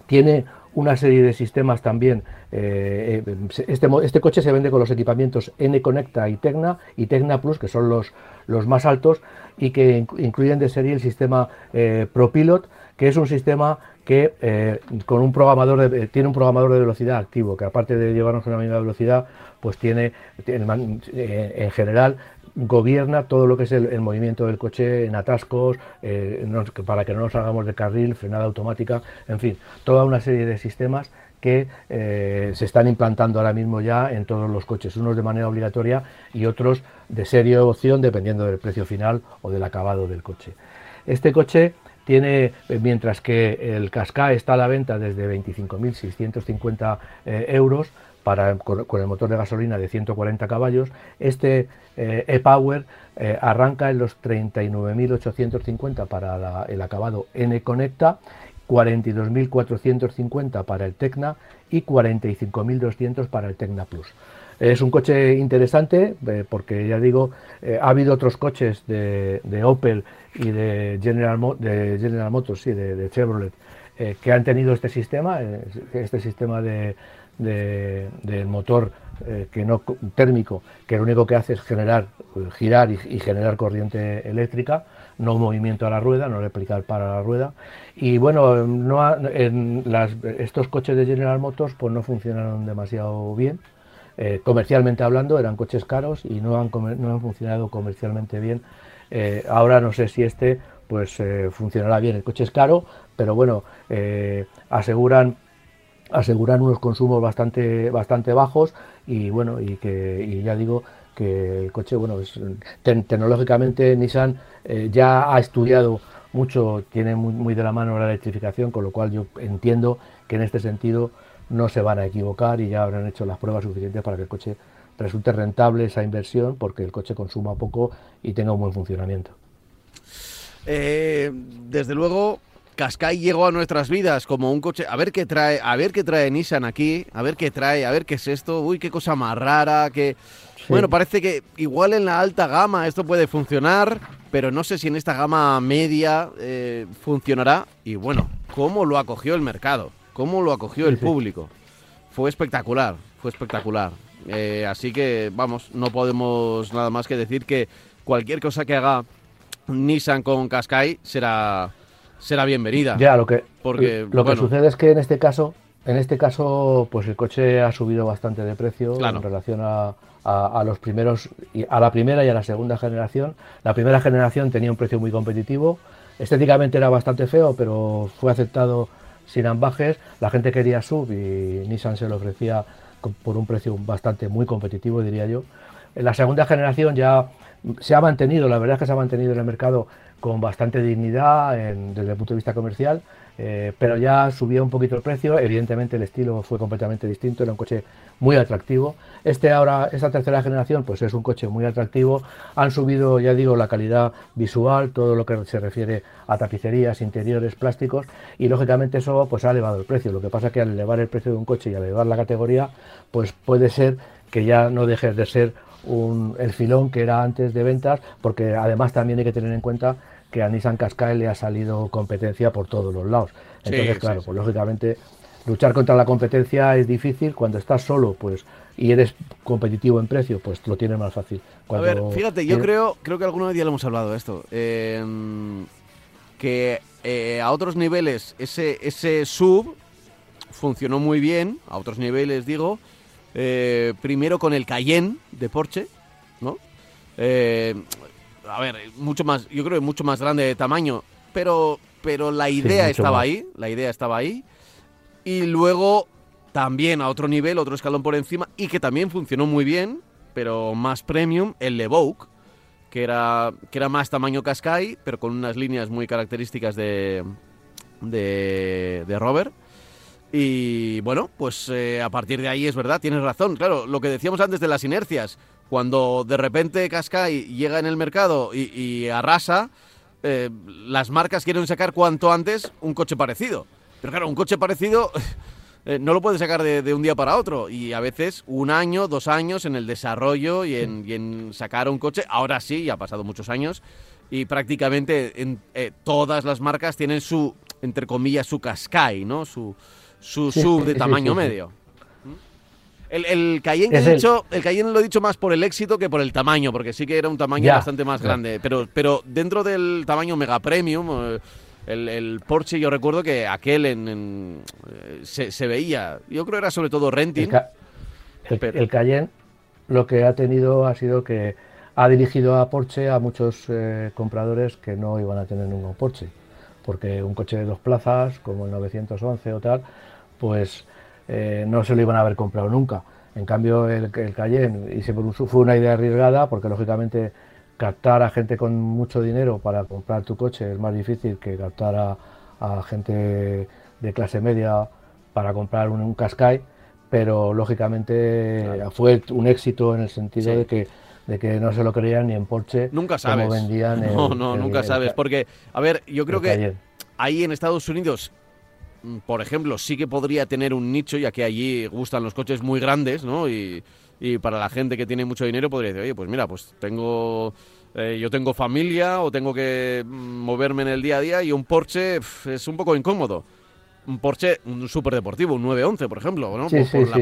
tiene una serie de sistemas también. Este, este, coche se vende con los equipamientos N-Conecta y Tecna y Tecna Plus, que son los, los más altos y que incluyen de serie el sistema ProPilot, que es un sistema que con un programador tiene un programador de velocidad activo, que aparte de llevarnos a una misma velocidad, pues tiene, en general gobierna todo lo que es el, movimiento del coche en atascos, eh, para que no nos hagamos de carril, frenada automática, en fin, toda una serie de sistemas que eh, se están implantando ahora mismo ya en todos los coches, unos de manera obligatoria y otros de serie opción dependiendo del precio final o del acabado del coche. Este coche tiene, eh, mientras que el Qashqai está a la venta desde 25.650 euros, para, con, el motor de gasolina de 140 caballos. Este eh, e-Power eh, arranca en los 39.850 para el acabado N-Conecta, 42.450 para el Tecna y 45.200 para el Tecna Plus. Es un coche interesante eh, porque ya digo, ha habido otros coches de, Opel y de General, de General Motors, y de Chevrolet, que han tenido este sistema, este sistema de, del motor eh, que no térmico, que lo único que hace es generar, eh, girar y, generar corriente eléctrica, no movimiento a la rueda, no replicar para la rueda. Y bueno, no en estos coches de General Motors pues no funcionaron demasiado bien. Eh, comercialmente hablando, eran coches caros y no han, no han funcionado comercialmente bien. ahora no sé si este pues funcionará bien. El coche es caro, pero bueno, aseguran asegurar unos consumos bastante, bastante bajos y bueno, y que ya digo que el coche, bueno, tecnológicamente Nissan eh, ya ha estudiado mucho, tiene muy, de la mano la electrificación, con lo cual yo entiendo que en este sentido no se van a equivocar y ya habrán hecho las pruebas suficientes para que el coche resulte rentable esa inversión, porque el coche consuma poco y tenga un buen funcionamiento. Eh, desde luego, Qashqai llegó a nuestras vidas como un coche. A ver qué trae, a ver qué trae Nissan aquí, a ver qué trae, a ver qué es esto. Uy, qué cosa más rara, que bueno, parece que igual en la alta gama esto puede funcionar, pero no sé si en esta gama media eh, funcionará. Y bueno, cómo lo acogió el mercado, cómo lo acogió el público. Fue espectacular, fue espectacular. Eh, así que vamos, no podemos nada más que decir que cualquier cosa que haga Nissan con Qashqai será será bienvenida. Ya, lo que, porque, lo que sucede es que en este caso, en este caso, pues el coche ha subido bastante de precio en relación a, a, los primeros, a la primera y a la segunda generación. La primera generación tenía un precio muy competitivo, estéticamente era bastante feo, pero fue aceptado sin ambajes. La gente quería sub y Nissan se lo ofrecía por un precio bastante muy competitivo, diría yo. La segunda generación ya se ha mantenido, la verdad es que se ha mantenido en el mercado con bastante dignidad desde el punto de vista comercial, eh, pero ya subía un poquito el precio. Evidentemente el estilo fue completamente distinto, era un coche muy atractivo. Este ahora, esta tercera generación, pues es un coche muy atractivo. Han subido, ya digo, la calidad visual, todo lo que se refiere a tapicerías, interiores, plásticos, y lógicamente eso pues ha elevado el precio. Lo que pasa que al elevar el precio de un coche y al elevar la categoría, pues puede ser que ya no deje de ser un, el filón que era antes de ventas, porque además también hay que tener en cuenta que a Nissan Qashqai le ha salido competencia por todos los lados. Entonces, claro, pues lógicamente luchar contra la competencia es difícil. Cuando estás solo, pues y eres competitivo en precio, pues lo tienes más fácil. a ver, fíjate, yo creo, creo que alguna día lo hemos hablado de esto. Em, que eh, a otros niveles ese, ese sub funcionó muy bien, a otros niveles digo, eh, primero con el Cayenne de Porsche, ¿no? Eh, a ver, mucho más, yo creo que mucho más grande de tamaño, pero, pero la idea estaba ahí, la idea estaba ahí. Y luego también a otro nivel, otro escalón por encima, y que también funcionó muy bien, pero más premium, el Levoque, que era, que era más tamaño Qashqai, pero con unas líneas muy características de, de, de Robert. Y bueno, pues eh, a partir de ahí es verdad, tienes razón. Claro, lo que decíamos antes de las inercias, cuando de repente Qashqai llega en el mercado y, arrasa, eh, las marcas quieren sacar cuanto antes un coche parecido. Pero claro, un coche parecido eh, no lo puedes sacar de, un día para otro. Y a veces un año, dos años en el desarrollo y en, y en sacar un coche. Ahora sí, ya ha pasado muchos años. Y prácticamente en, todas las marcas tienen su, entre comillas, su Qashqai, ¿no? Su, su sub de tamaño medio. El, el Cayenne, he dicho, el Cayenne lo he dicho más por el éxito que por el tamaño, porque sí que era un tamaño bastante más grande. Pero, pero dentro del tamaño mega premium, eh, el, Porsche, yo recuerdo que aquel en, eh, se, veía. Yo creo que era sobre todo renting. El, Cayenne lo que ha tenido ha sido que ha dirigido a Porsche a muchos eh, compradores que no iban a tener ningún Porsche. Porque un coche de dos plazas, como el 911 o tal, pues eh, no se lo iban a haber comprado nunca. En cambio, el, el Cayenne y fue una idea arriesgada porque, lógicamente, captar a gente con mucho dinero para comprar tu coche es más difícil que captar a, gente de clase media para comprar un, un Qashqai, pero lógicamente fue un éxito en el sentido de que de que no se lo creían ni en Porsche nunca sabes. vendían no no nunca sabes porque a ver yo creo que ahí en Estados Unidos por ejemplo, sí que podría tener un nicho, ya que allí gustan los coches muy grandes, ¿no? Y, para la gente que tiene mucho dinero podría decir, oye, pues mira, pues tengo... Eh, yo tengo familia o tengo que mm, moverme en el día a día y un Porsche es un poco incómodo. Un Porsche, un deportivo, un 911, por ejemplo, ¿no?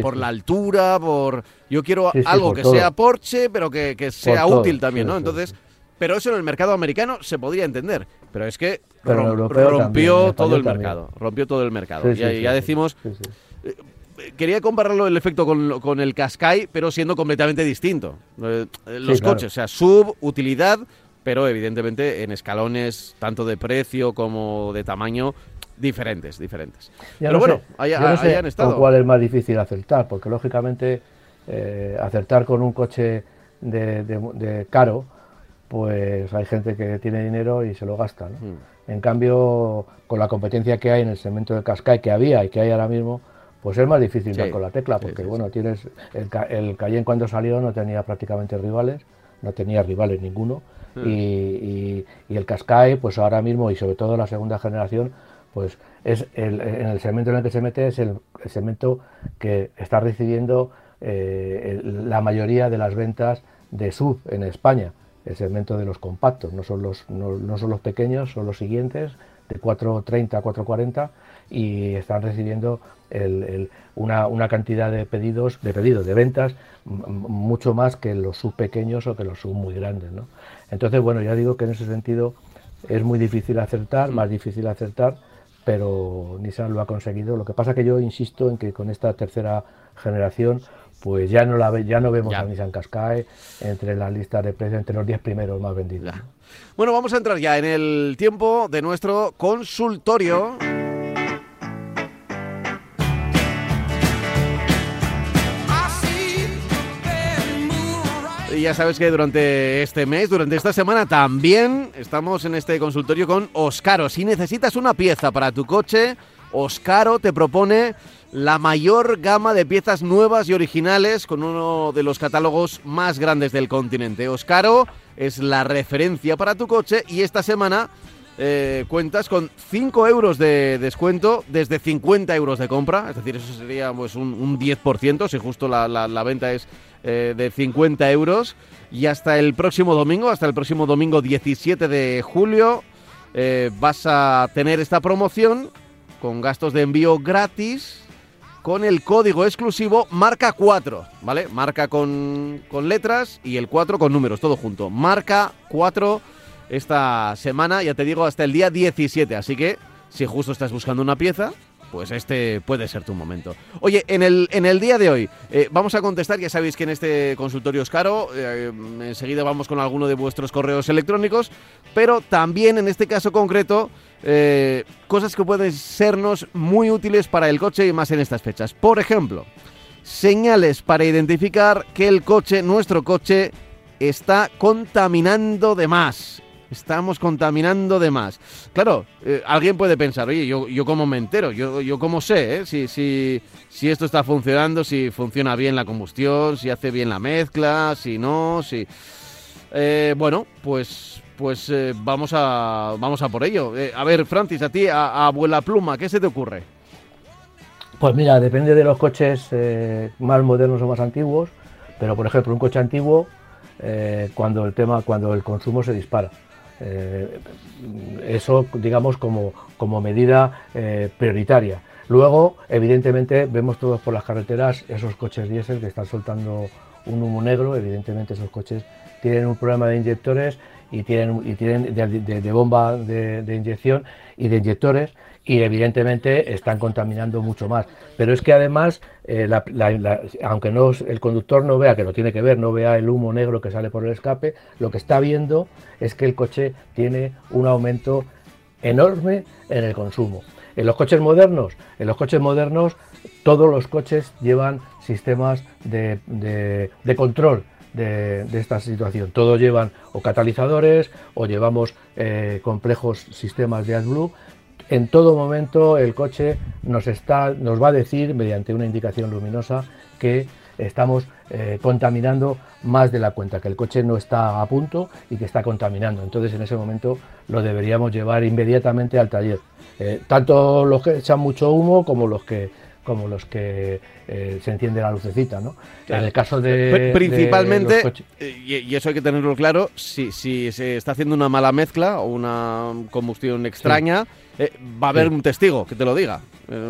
por, la, altura, por... Yo quiero algo que sea Porsche, pero que, sea útil también, ¿no? Entonces, pero eso en el mercado americano se podría entender. Pero es que rompió todo el mercado. Rompió todo el mercado. ya, ya decimos. Eh, quería compararlo el efecto con, el Qashqai, pero siendo completamente distinto. Eh, los coches, o sea, sub, utilidad, pero evidentemente en escalones tanto de precio como de tamaño diferentes, diferentes. pero bueno, ahí, han estado. cuál es más difícil acertar, porque lógicamente eh, acertar con un coche de, caro, pues hay gente que tiene dinero y se lo gasta. ¿no? Hmm. En cambio, con la competencia que hay en el segmento de Cascai que había y que hay ahora mismo, pues es más difícil dar con la tecla, porque bueno, tienes el, el Cayenne cuando salió no tenía prácticamente rivales, no tenía rivales ninguno, hmm. y, el Cascai, pues ahora mismo, y sobre todo la segunda generación, pues es el, en el segmento en el que se mete es el, segmento que está recibiendo eh, la mayoría de las ventas de sub en España el segmento de los compactos, no son los, no, son los pequeños, son los siguientes, de 430 a 440, y están recibiendo una, cantidad de pedidos, de pedidos, de ventas, mucho más que los sub pequeños o que los sub muy grandes. ¿no? Entonces, bueno, ya digo que en ese sentido es muy difícil acertar, más difícil acertar, pero Nissan lo ha conseguido. Lo que pasa que yo insisto en que con esta tercera generación pues ya no la ya no vemos a Nissan Qashqai entre la lista de precios, entre los 10 primeros más vendidos. Bueno, vamos a entrar ya en el tiempo de nuestro consultorio. Y ya sabes que durante este mes, durante esta semana también estamos en este consultorio con Oscaro. Si necesitas una pieza para tu coche, Oscaro te propone la mayor gama de piezas nuevas y originales con uno de los catálogos más grandes del continente. Oscaro es la referencia para tu coche y esta semana eh, cuentas con 5 euros de descuento desde 50 euros de compra, es decir, eso sería pues, un, 10%, si justo la, venta es eh, de 50 euros. Y hasta el próximo domingo, hasta el próximo domingo 17 de julio, eh, vas a tener esta promoción con gastos de envío gratis con el código exclusivo marca 4, ¿vale? Marca con, con letras y el 4 con números, todo junto. Marca 4 esta semana, ya te digo, hasta el día 17. Así que si justo estás buscando una pieza, pues este puede ser tu momento. Oye, en el, en el día de hoy eh, vamos a contestar, ya sabéis que en este consultorio es caro, eh, enseguida vamos con alguno de vuestros correos electrónicos, pero también en este caso concreto eh, cosas que pueden sernos muy útiles para el coche y más en estas fechas. Por ejemplo, señales para identificar que el coche, nuestro coche, está contaminando de más. estamos contaminando de más. Claro, eh, alguien puede pensar, oye, yo, yo cómo me entero, yo, yo cómo sé ¿eh? si, si, si esto está funcionando, si funciona bien la combustión, si hace bien la mezcla, si no, si... Eh, bueno, pues pues eh, vamos a vamos a por ello. Eh, a ver, Francis, a ti, a, abuela pluma, ¿qué se te ocurre? Pues mira, depende de los coches más modernos o más antiguos, pero por ejemplo, un coche antiguo, cuando el tema, cuando el consumo se dispara. eso, digamos, como, como medida prioritaria. Luego, evidentemente, vemos todos por las carreteras esos coches diésel que están soltando un humo negro, evidentemente esos coches tienen un problema de inyectores y tienen, y tienen de, bomba de, inyección y de inyectores y evidentemente están contaminando mucho más. Pero es que además, eh, aunque no, el conductor no vea, que lo tiene que ver, no vea el humo negro que sale por el escape, lo que está viendo es que el coche tiene un aumento enorme en el consumo. En los coches modernos, en los coches modernos, todos los coches llevan sistemas de, de control de, esta situación. Todos llevan o catalizadores o llevamos eh, complejos sistemas de AdBlue. En todo momento el coche nos, está, nos va a decir mediante una indicación luminosa que estamos eh, contaminando más de la cuenta, que el coche no está a punto y que está contaminando. Entonces en ese momento lo deberíamos llevar inmediatamente al taller. Eh, tanto los que echan mucho humo como los que como los que eh, se entiende la lucecita, ¿no? En el caso de... Principalmente, eh, y, eso hay que tenerlo claro, si, si se está haciendo una mala mezcla o una combustión extraña, eh, va a haber un testigo que te lo diga.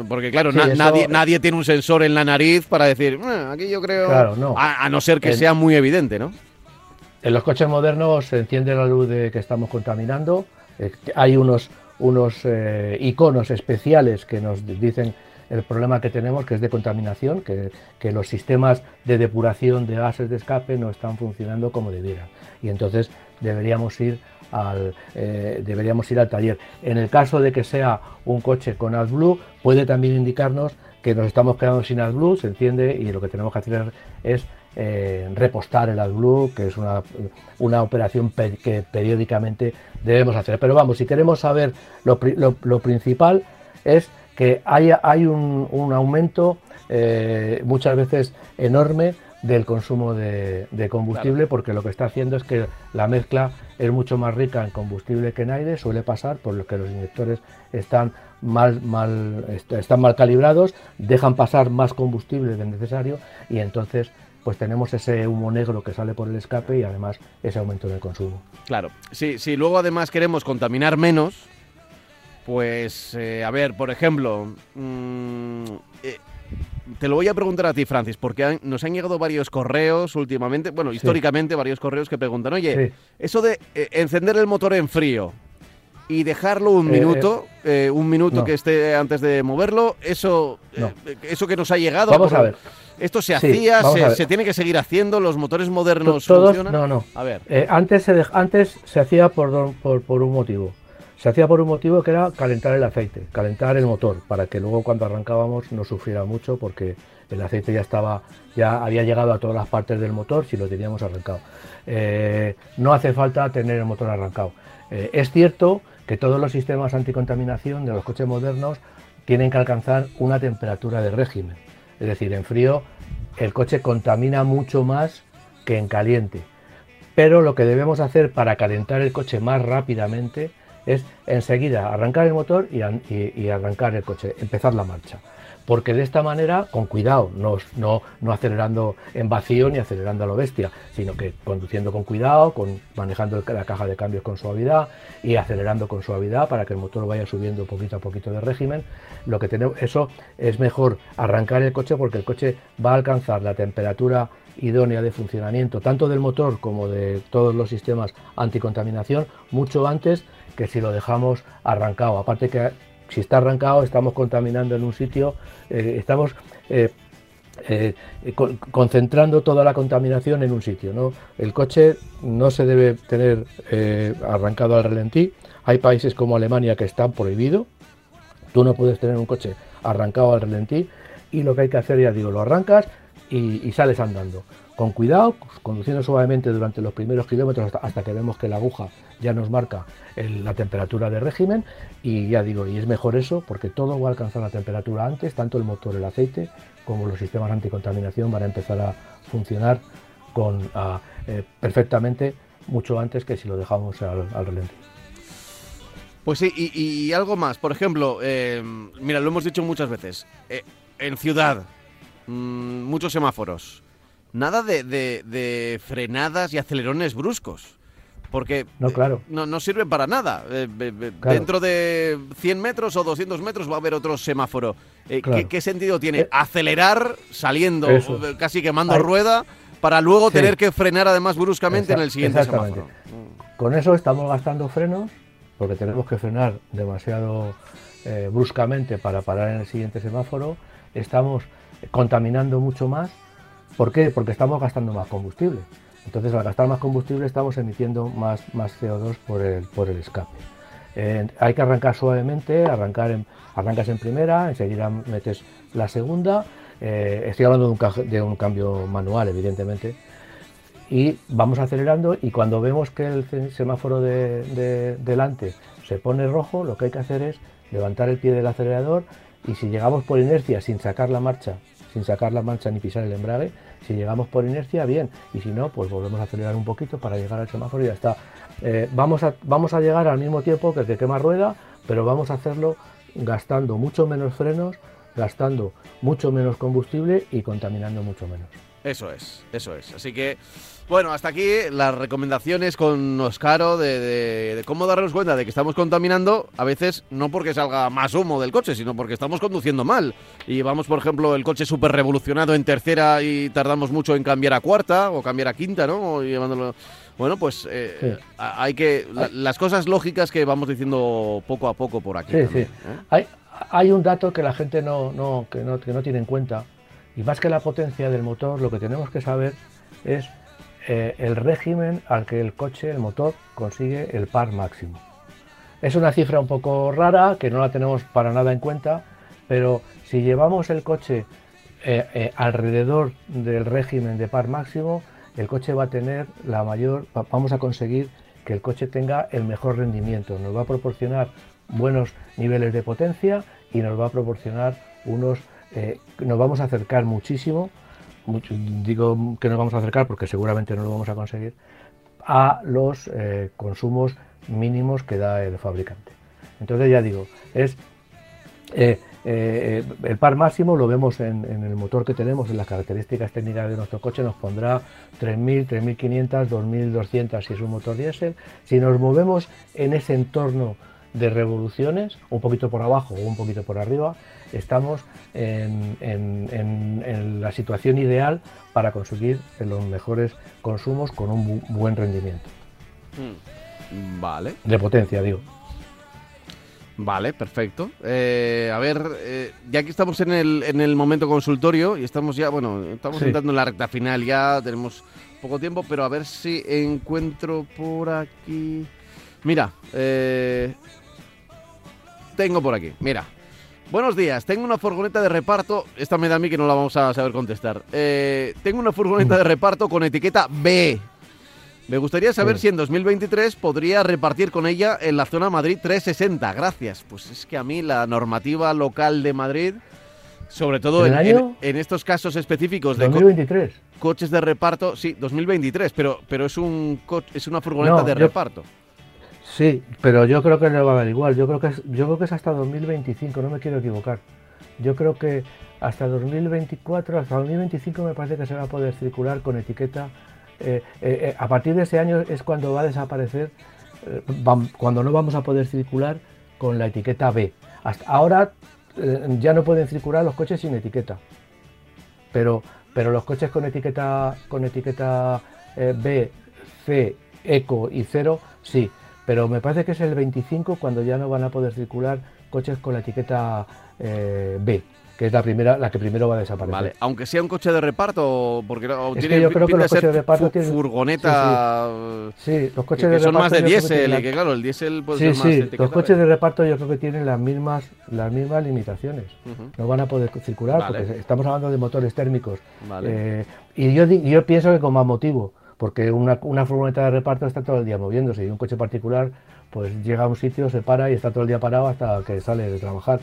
porque claro, nadie, nadie tiene un sensor en la nariz para decir, aquí yo creo... a, no ser que sea muy evidente, ¿no? En los coches modernos se enciende la luz de que estamos contaminando. hay unos, unos iconos especiales que nos dicen el problema que tenemos, que es de contaminación, que, los sistemas de depuración de gases de escape no están funcionando como debieran. Y entonces deberíamos ir al, eh, deberíamos ir al taller. En el caso de que sea un coche con AdBlue, puede también indicarnos que nos estamos quedando sin AdBlue, se enciende y lo que tenemos que hacer es eh, repostar el AdBlue, que es una, una operación que periódicamente debemos hacer. Pero vamos, si queremos saber lo, lo principal es que hay, hay un, aumento eh, muchas veces enorme del consumo de, combustible porque lo que está haciendo es que la mezcla es mucho más rica en combustible que en aire, suele pasar por lo que los inyectores están mal, mal, están mal calibrados, dejan pasar más combustible del necesario y entonces pues tenemos ese humo negro que sale por el escape y además ese aumento del consumo. Claro, si, si luego además queremos contaminar menos, pues, eh, a ver, por ejemplo, mm, eh, te lo voy a preguntar a ti, Francis, porque nos han llegado varios correos últimamente, bueno, históricamente varios correos que preguntan, oye, eso de eh, encender el motor en frío y dejarlo un minuto, un minuto que esté antes de moverlo, eso, eso que nos ha llegado. Vamos a ver. Esto se hacía, se, tiene que seguir haciendo, los motores modernos funcionan. No, no. A ver. antes, se antes se hacía por, por, por un motivo se hacía por un motivo que era calentar el aceite, calentar el motor, para que luego cuando arrancábamos no sufriera mucho porque el aceite ya estaba, ya había llegado a todas las partes del motor si lo teníamos arrancado. Eh, no hace falta tener el motor arrancado. Eh, es cierto que todos los sistemas anticontaminación de los coches modernos tienen que alcanzar una temperatura de régimen. Es decir, en frío el coche contamina mucho más que en caliente. Pero lo que debemos hacer para calentar el coche más rápidamente es enseguida arrancar el motor y, arrancar el coche, empezar la marcha. Porque de esta manera, con cuidado, no, no, acelerando en vacío ni acelerando a lo bestia, sino que conduciendo con cuidado, con, manejando la caja de cambios con suavidad y acelerando con suavidad para que el motor vaya subiendo poquito a poquito de régimen. Lo que tenemos, eso es mejor arrancar el coche porque el coche va a alcanzar la temperatura idónea de funcionamiento tanto del motor como de todos los sistemas anticontaminación mucho antes que si lo dejamos arrancado. Aparte que si está arrancado estamos contaminando en un sitio, eh, estamos eh, eh, concentrando toda la contaminación en un sitio. ¿no? El coche no se debe tener arrancado al ralentí. Hay países como Alemania que están prohibido. Tú no puedes tener un coche arrancado al ralentí y lo que hay que hacer, ya digo, lo arrancas y, y sales andando con cuidado, conduciendo suavemente durante los primeros kilómetros hasta, que vemos que la aguja ya nos marca la temperatura de régimen y ya digo, y es mejor eso porque todo va a alcanzar la temperatura antes, tanto el motor, el aceite como los sistemas anticontaminación van a empezar a funcionar con, eh, perfectamente mucho antes que si lo dejamos al, al relente. Pues sí, y, algo más. Por ejemplo, eh, mira, lo hemos dicho muchas veces. Eh, en ciudad, mm, muchos semáforos. Nada de, frenadas y acelerones bruscos. Porque no, claro. no, no sirven para nada. Eh, dentro de 100 metros o 200 metros va a haber otro semáforo. ¿qué, sentido tiene? Acelerar saliendo, casi quemando rueda, para luego tener que frenar además bruscamente en el siguiente semáforo. Con eso estamos gastando frenos porque tenemos que frenar demasiado eh, bruscamente para parar en el siguiente semáforo, estamos contaminando mucho más. ¿Por qué? Porque estamos gastando más combustible. Entonces, al gastar más combustible, estamos emitiendo más, más CO2 por el, por el escape. Hay que arrancar suavemente, arrancar en, arrancas en primera, enseguida metes la segunda. Eh, estoy hablando de un, de un cambio manual, evidentemente, y vamos acelerando y cuando vemos que el semáforo de, delante se pone rojo, lo que hay que hacer es levantar el pie del acelerador y si llegamos por inercia sin sacar la marcha, sin sacar la marcha ni pisar el embrague, si llegamos por inercia, bien, y si no, pues volvemos a acelerar un poquito para llegar al semáforo y ya está. Eh, vamos, a, vamos a llegar al mismo tiempo que el que quema rueda, pero vamos a hacerlo gastando mucho menos frenos, gastando mucho menos combustible y contaminando mucho menos. Eso es, eso es. Así que bueno, hasta aquí las recomendaciones con Oscaro de, cómo darnos cuenta de que estamos contaminando, a veces no porque salga más humo del coche, sino porque estamos conduciendo mal. Y vamos, por ejemplo, el coche súper revolucionado en tercera y tardamos mucho en cambiar a cuarta o cambiar a quinta, ¿no? Bueno, pues eh, hay que... las cosas lógicas que vamos diciendo poco a poco por aquí. Sí, sí. ¿eh? Hay, hay un dato que la gente no, no, que no, que no tiene en cuenta, y más que la potencia del motor, lo que tenemos que saber es eh, el régimen al que el coche, el motor, consigue el par máximo. Es una cifra un poco rara, que no la tenemos para nada en cuenta, pero si llevamos el coche eh, eh, alrededor del régimen de par máximo, el coche va a tener la mayor, vamos a conseguir que el coche tenga el mejor rendimiento, nos va a proporcionar buenos niveles de potencia y nos va a proporcionar unos, nos vamos a acercar muchísimo digo que nos vamos a acercar porque seguramente no lo vamos a conseguir, a los eh, consumos mínimos que da el fabricante. Entonces ya digo, es eh, eh, el par máximo lo vemos en, el motor que tenemos, en las características técnicas de nuestro coche, nos pondrá 3.000, 3.500, 2.200 si es un motor diésel. Si nos movemos en ese entorno de revoluciones, un poquito por abajo o un poquito por arriba, estamos en, la situación ideal para conseguir los mejores consumos con un buen rendimiento. Mm, vale. De potencia, digo. Vale, perfecto. Eh, a ver, eh, ya que estamos en el, en el momento consultorio y estamos ya, bueno, estamos entrando en la recta final, ya tenemos poco tiempo, pero a ver si encuentro por aquí. Mira, eh, tengo por aquí, mira. Buenos días, tengo una furgoneta de reparto. Esta me da a mí que no la vamos a saber contestar. Eh, tengo una furgoneta de reparto con etiqueta B. Me gustaría saber si en 2023 podría repartir con ella en la zona Madrid 360. Gracias. Pues es que a mí la normativa local de Madrid, sobre todo en, estos casos específicos de 2023. coches de reparto, sí, 2023, pero, pero es, un es una furgoneta de reparto. Sí, pero yo creo que no va a dar igual. Yo creo que es, yo creo que es hasta 2025, no me quiero equivocar. Yo creo que hasta 2024, hasta 2025 me parece que se va a poder circular con etiqueta. Eh, eh, eh, a partir de ese año es cuando va a desaparecer, cuando no vamos a poder circular con la etiqueta B. Hasta ahora ya no pueden circular los coches sin etiqueta, pero, pero los coches con etiqueta con etiqueta B, C, Eco y cero, sí pero me parece que es el 25 cuando ya no van a poder circular coches con la etiqueta eh, B, que es la primera, la que primero va a desaparecer. Vale, aunque sea un coche de reparto, porque no, tiene que yo creo que los coches de reparto tienen- furgoneta. Sí, los que- coches que de son más reparto de que diésel, y que claro, el diésel puede Sí, ser más sí, etiqueta los coches de- de reparto yo creo que tienen las mismas, las mismas limitaciones. No van a poder circular Vale. porque estamos hablando de motores térmicos. Vale. Eh, y yo, yo pienso que con más motivo, porque una, una furgoneta de reparto está todo el día moviéndose y un coche particular pues llega a un sitio, se para y está todo el día parado hasta que sale de trabajar.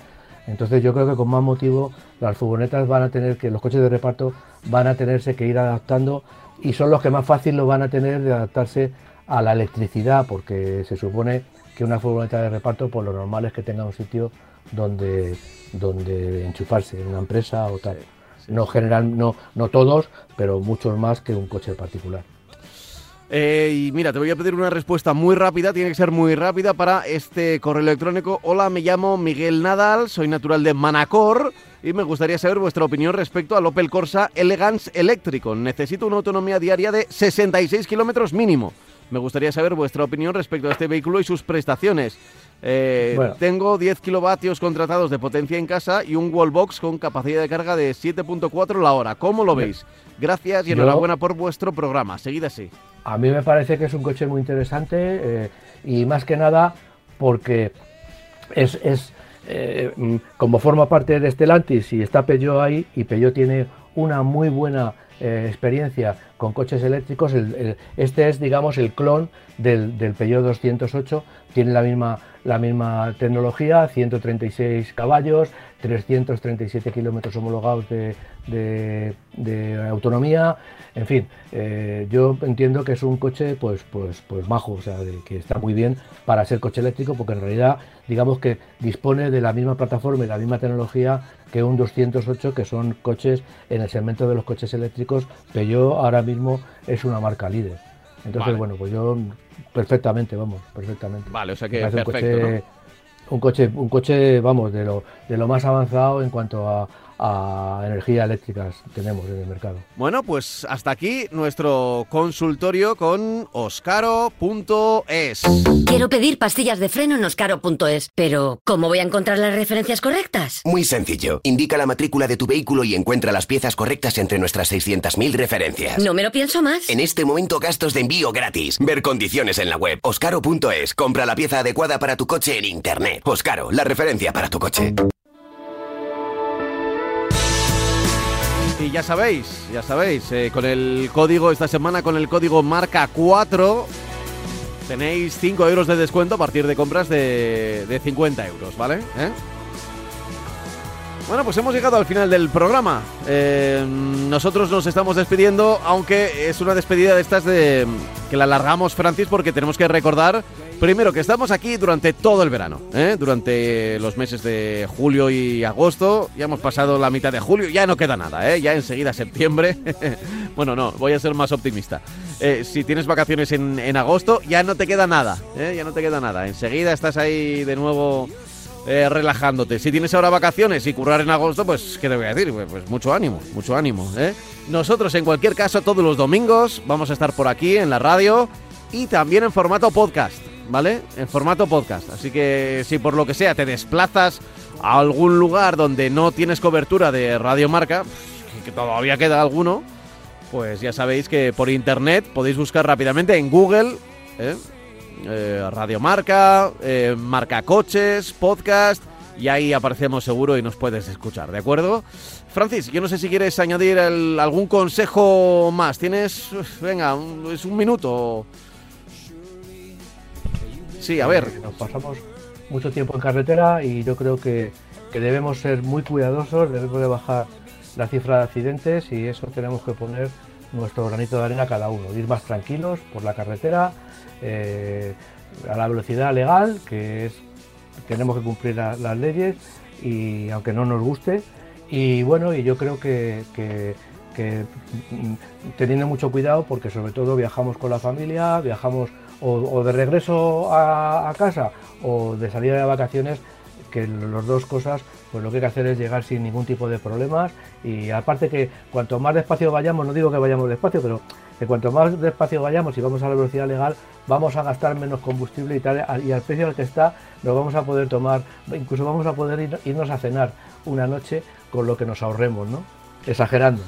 Entonces yo creo que con más motivo las furgonetas van a tener que, los coches de reparto van a tenerse que ir adaptando y son los que más fácil lo van a tener de adaptarse a la electricidad, porque se supone que una furgoneta de reparto por lo normal es que tenga un sitio donde, donde enchufarse, en una empresa o tal. No general, no, no todos, pero muchos más que un coche particular. Eh, y mira, te voy a pedir una respuesta muy rápida, tiene que ser muy rápida para este correo electrónico. Hola, me llamo Miguel Nadal, soy natural de Manacor y me gustaría saber vuestra opinión respecto al Opel Corsa Elegance eléctrico. Necesito una autonomía diaria de 66 kilómetros mínimo. Me gustaría saber vuestra opinión respecto a este vehículo y sus prestaciones. Eh, Bueno. Tengo 10 kilovatios contratados de potencia en casa y un wallbox con capacidad de carga de 7.4 la hora. ¿Cómo lo veis? Gracias y enhorabuena por vuestro programa. Seguid así. A mí me parece que es un coche muy interesante eh, y más que nada porque es, eh, mm, como forma parte de Stellantis y está Peugeot ahí y Peugeot tiene una muy buena eh, experiencia con coches eléctricos. el- el- este es, digamos, el clon del, del Peugeot 208. Tiene la misma, la misma tecnología, 136 caballos, 337 kilómetros homologados de, de- de autonomía. En fin, eh, yo entiendo que es un coche pues, pues, pues majo, o sea, de- que está muy bien para ser coche eléctrico, porque en realidad, digamos que dispone de la misma plataforma y la misma tecnología que un 208, que son coches en el segmento de los coches eléctricos. Peugeot ahora mismo es una marca líder. Entonces, Vale. bueno, pues yo perfectamente, vamos, perfectamente. Vale, o sea que un coche, un coche, un coche, vamos, de lo, de lo más avanzado en cuanto a, a energía eléctricas tenemos en el mercado. Bueno, pues hasta aquí nuestro consultorio con oscaro.es. Quiero pedir pastillas de freno en oscaro.es, pero ¿cómo voy a encontrar las referencias correctas? Muy sencillo. Indica la matrícula de tu vehículo y encuentra las piezas correctas entre nuestras 600.000 referencias. No me lo pienso más. En este momento gastos de envío gratis. Ver condiciones en la web. Oscaro.es. Compra la pieza adecuada para tu coche en internet. Oscaro, la referencia para tu coche. Y ya sabéis, ya sabéis, eh, con el código esta semana, con el código marca 4, tenéis 5 euros de descuento a partir de compras de, de 50 euros, ¿vale? ¿Eh? Bueno, pues hemos llegado al final del programa. Eh, nosotros nos estamos despidiendo, aunque es una despedida de estas de que la alargamos, Francis, porque tenemos que recordar primero que estamos aquí durante todo el verano, ¿eh? durante los meses de julio y agosto. Ya hemos pasado la mitad de julio, ya no queda nada, ¿eh? ya enseguida septiembre. bueno, no, voy a ser más optimista. Eh, si tienes vacaciones en, en agosto, ya no te queda nada, ¿eh? ya no te queda nada. Enseguida estás ahí de nuevo eh, relajándote. Si tienes ahora vacaciones y currar en agosto, pues, ¿qué te voy a decir? Pues, pues mucho ánimo, mucho ánimo. Nosotros, en cualquier caso, todos los domingos vamos a estar por aquí en la radio y también en formato podcast, ¿vale? En formato podcast. Así que si por lo que sea te desplazas a algún lugar donde no tienes cobertura de Radio Marca, que- todavía queda alguno, pues ya sabéis que por internet podéis buscar rápidamente en Google. ¿eh? eh, Radio Marca, eh, Marca Coches, podcast, y ahí aparecemos seguro y nos puedes escuchar, ¿de acuerdo? Francis, yo no sé si quieres añadir algún consejo más. Tienes, venga, un- es un minuto. Sí, a ver. Nos pasamos mucho tiempo en carretera y yo creo que, que debemos ser muy cuidadosos, debemos de bajar la cifra de accidentes y eso tenemos que poner nuestro granito de arena cada uno, ir más tranquilos por la carretera, eh, a la velocidad legal, que es tenemos que cumplir la- las leyes y aunque no nos guste y bueno y yo creo que, que- que, mm, teniendo mucho cuidado porque sobre todo viajamos con la familia viajamos o, o de regreso a, casa o de salida de vacaciones que las dos cosas, pues lo que hay que hacer es llegar sin ningún tipo de problemas y aparte que cuanto más despacio vayamos, no digo que vayamos despacio, pero que cuanto más despacio vayamos y vamos a la velocidad legal, vamos a gastar menos combustible y tal, y al precio al que está, nos vamos a poder tomar, incluso vamos a poder irnos a cenar una noche con lo que nos ahorremos, ¿no? Exagerando.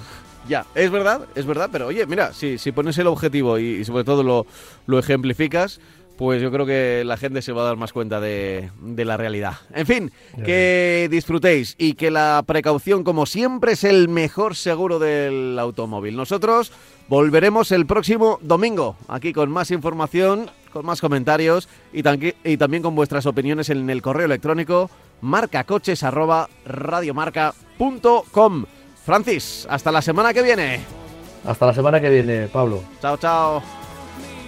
Ya, es verdad, es verdad, pero oye, mira, si, si pones el objetivo y, sobre todo lo, lo ejemplificas, pues yo creo que la gente se va a dar más cuenta de, de la realidad. En fin, que disfrutéis y que la precaución, como siempre, es el mejor seguro del automóvil. Nosotros volveremos el próximo domingo, aquí con más información, con más comentarios y, y también con vuestras opiniones en el correo electrónico marcacoches@radiomarca.com. Francis, hasta la semana que viene. Hasta la semana que viene, Pablo. Chao, chao.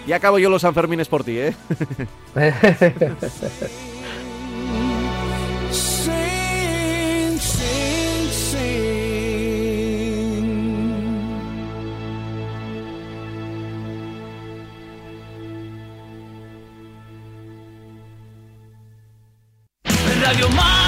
Y acabo yo los Sanfermines por ti, ¿eh? Radio Mar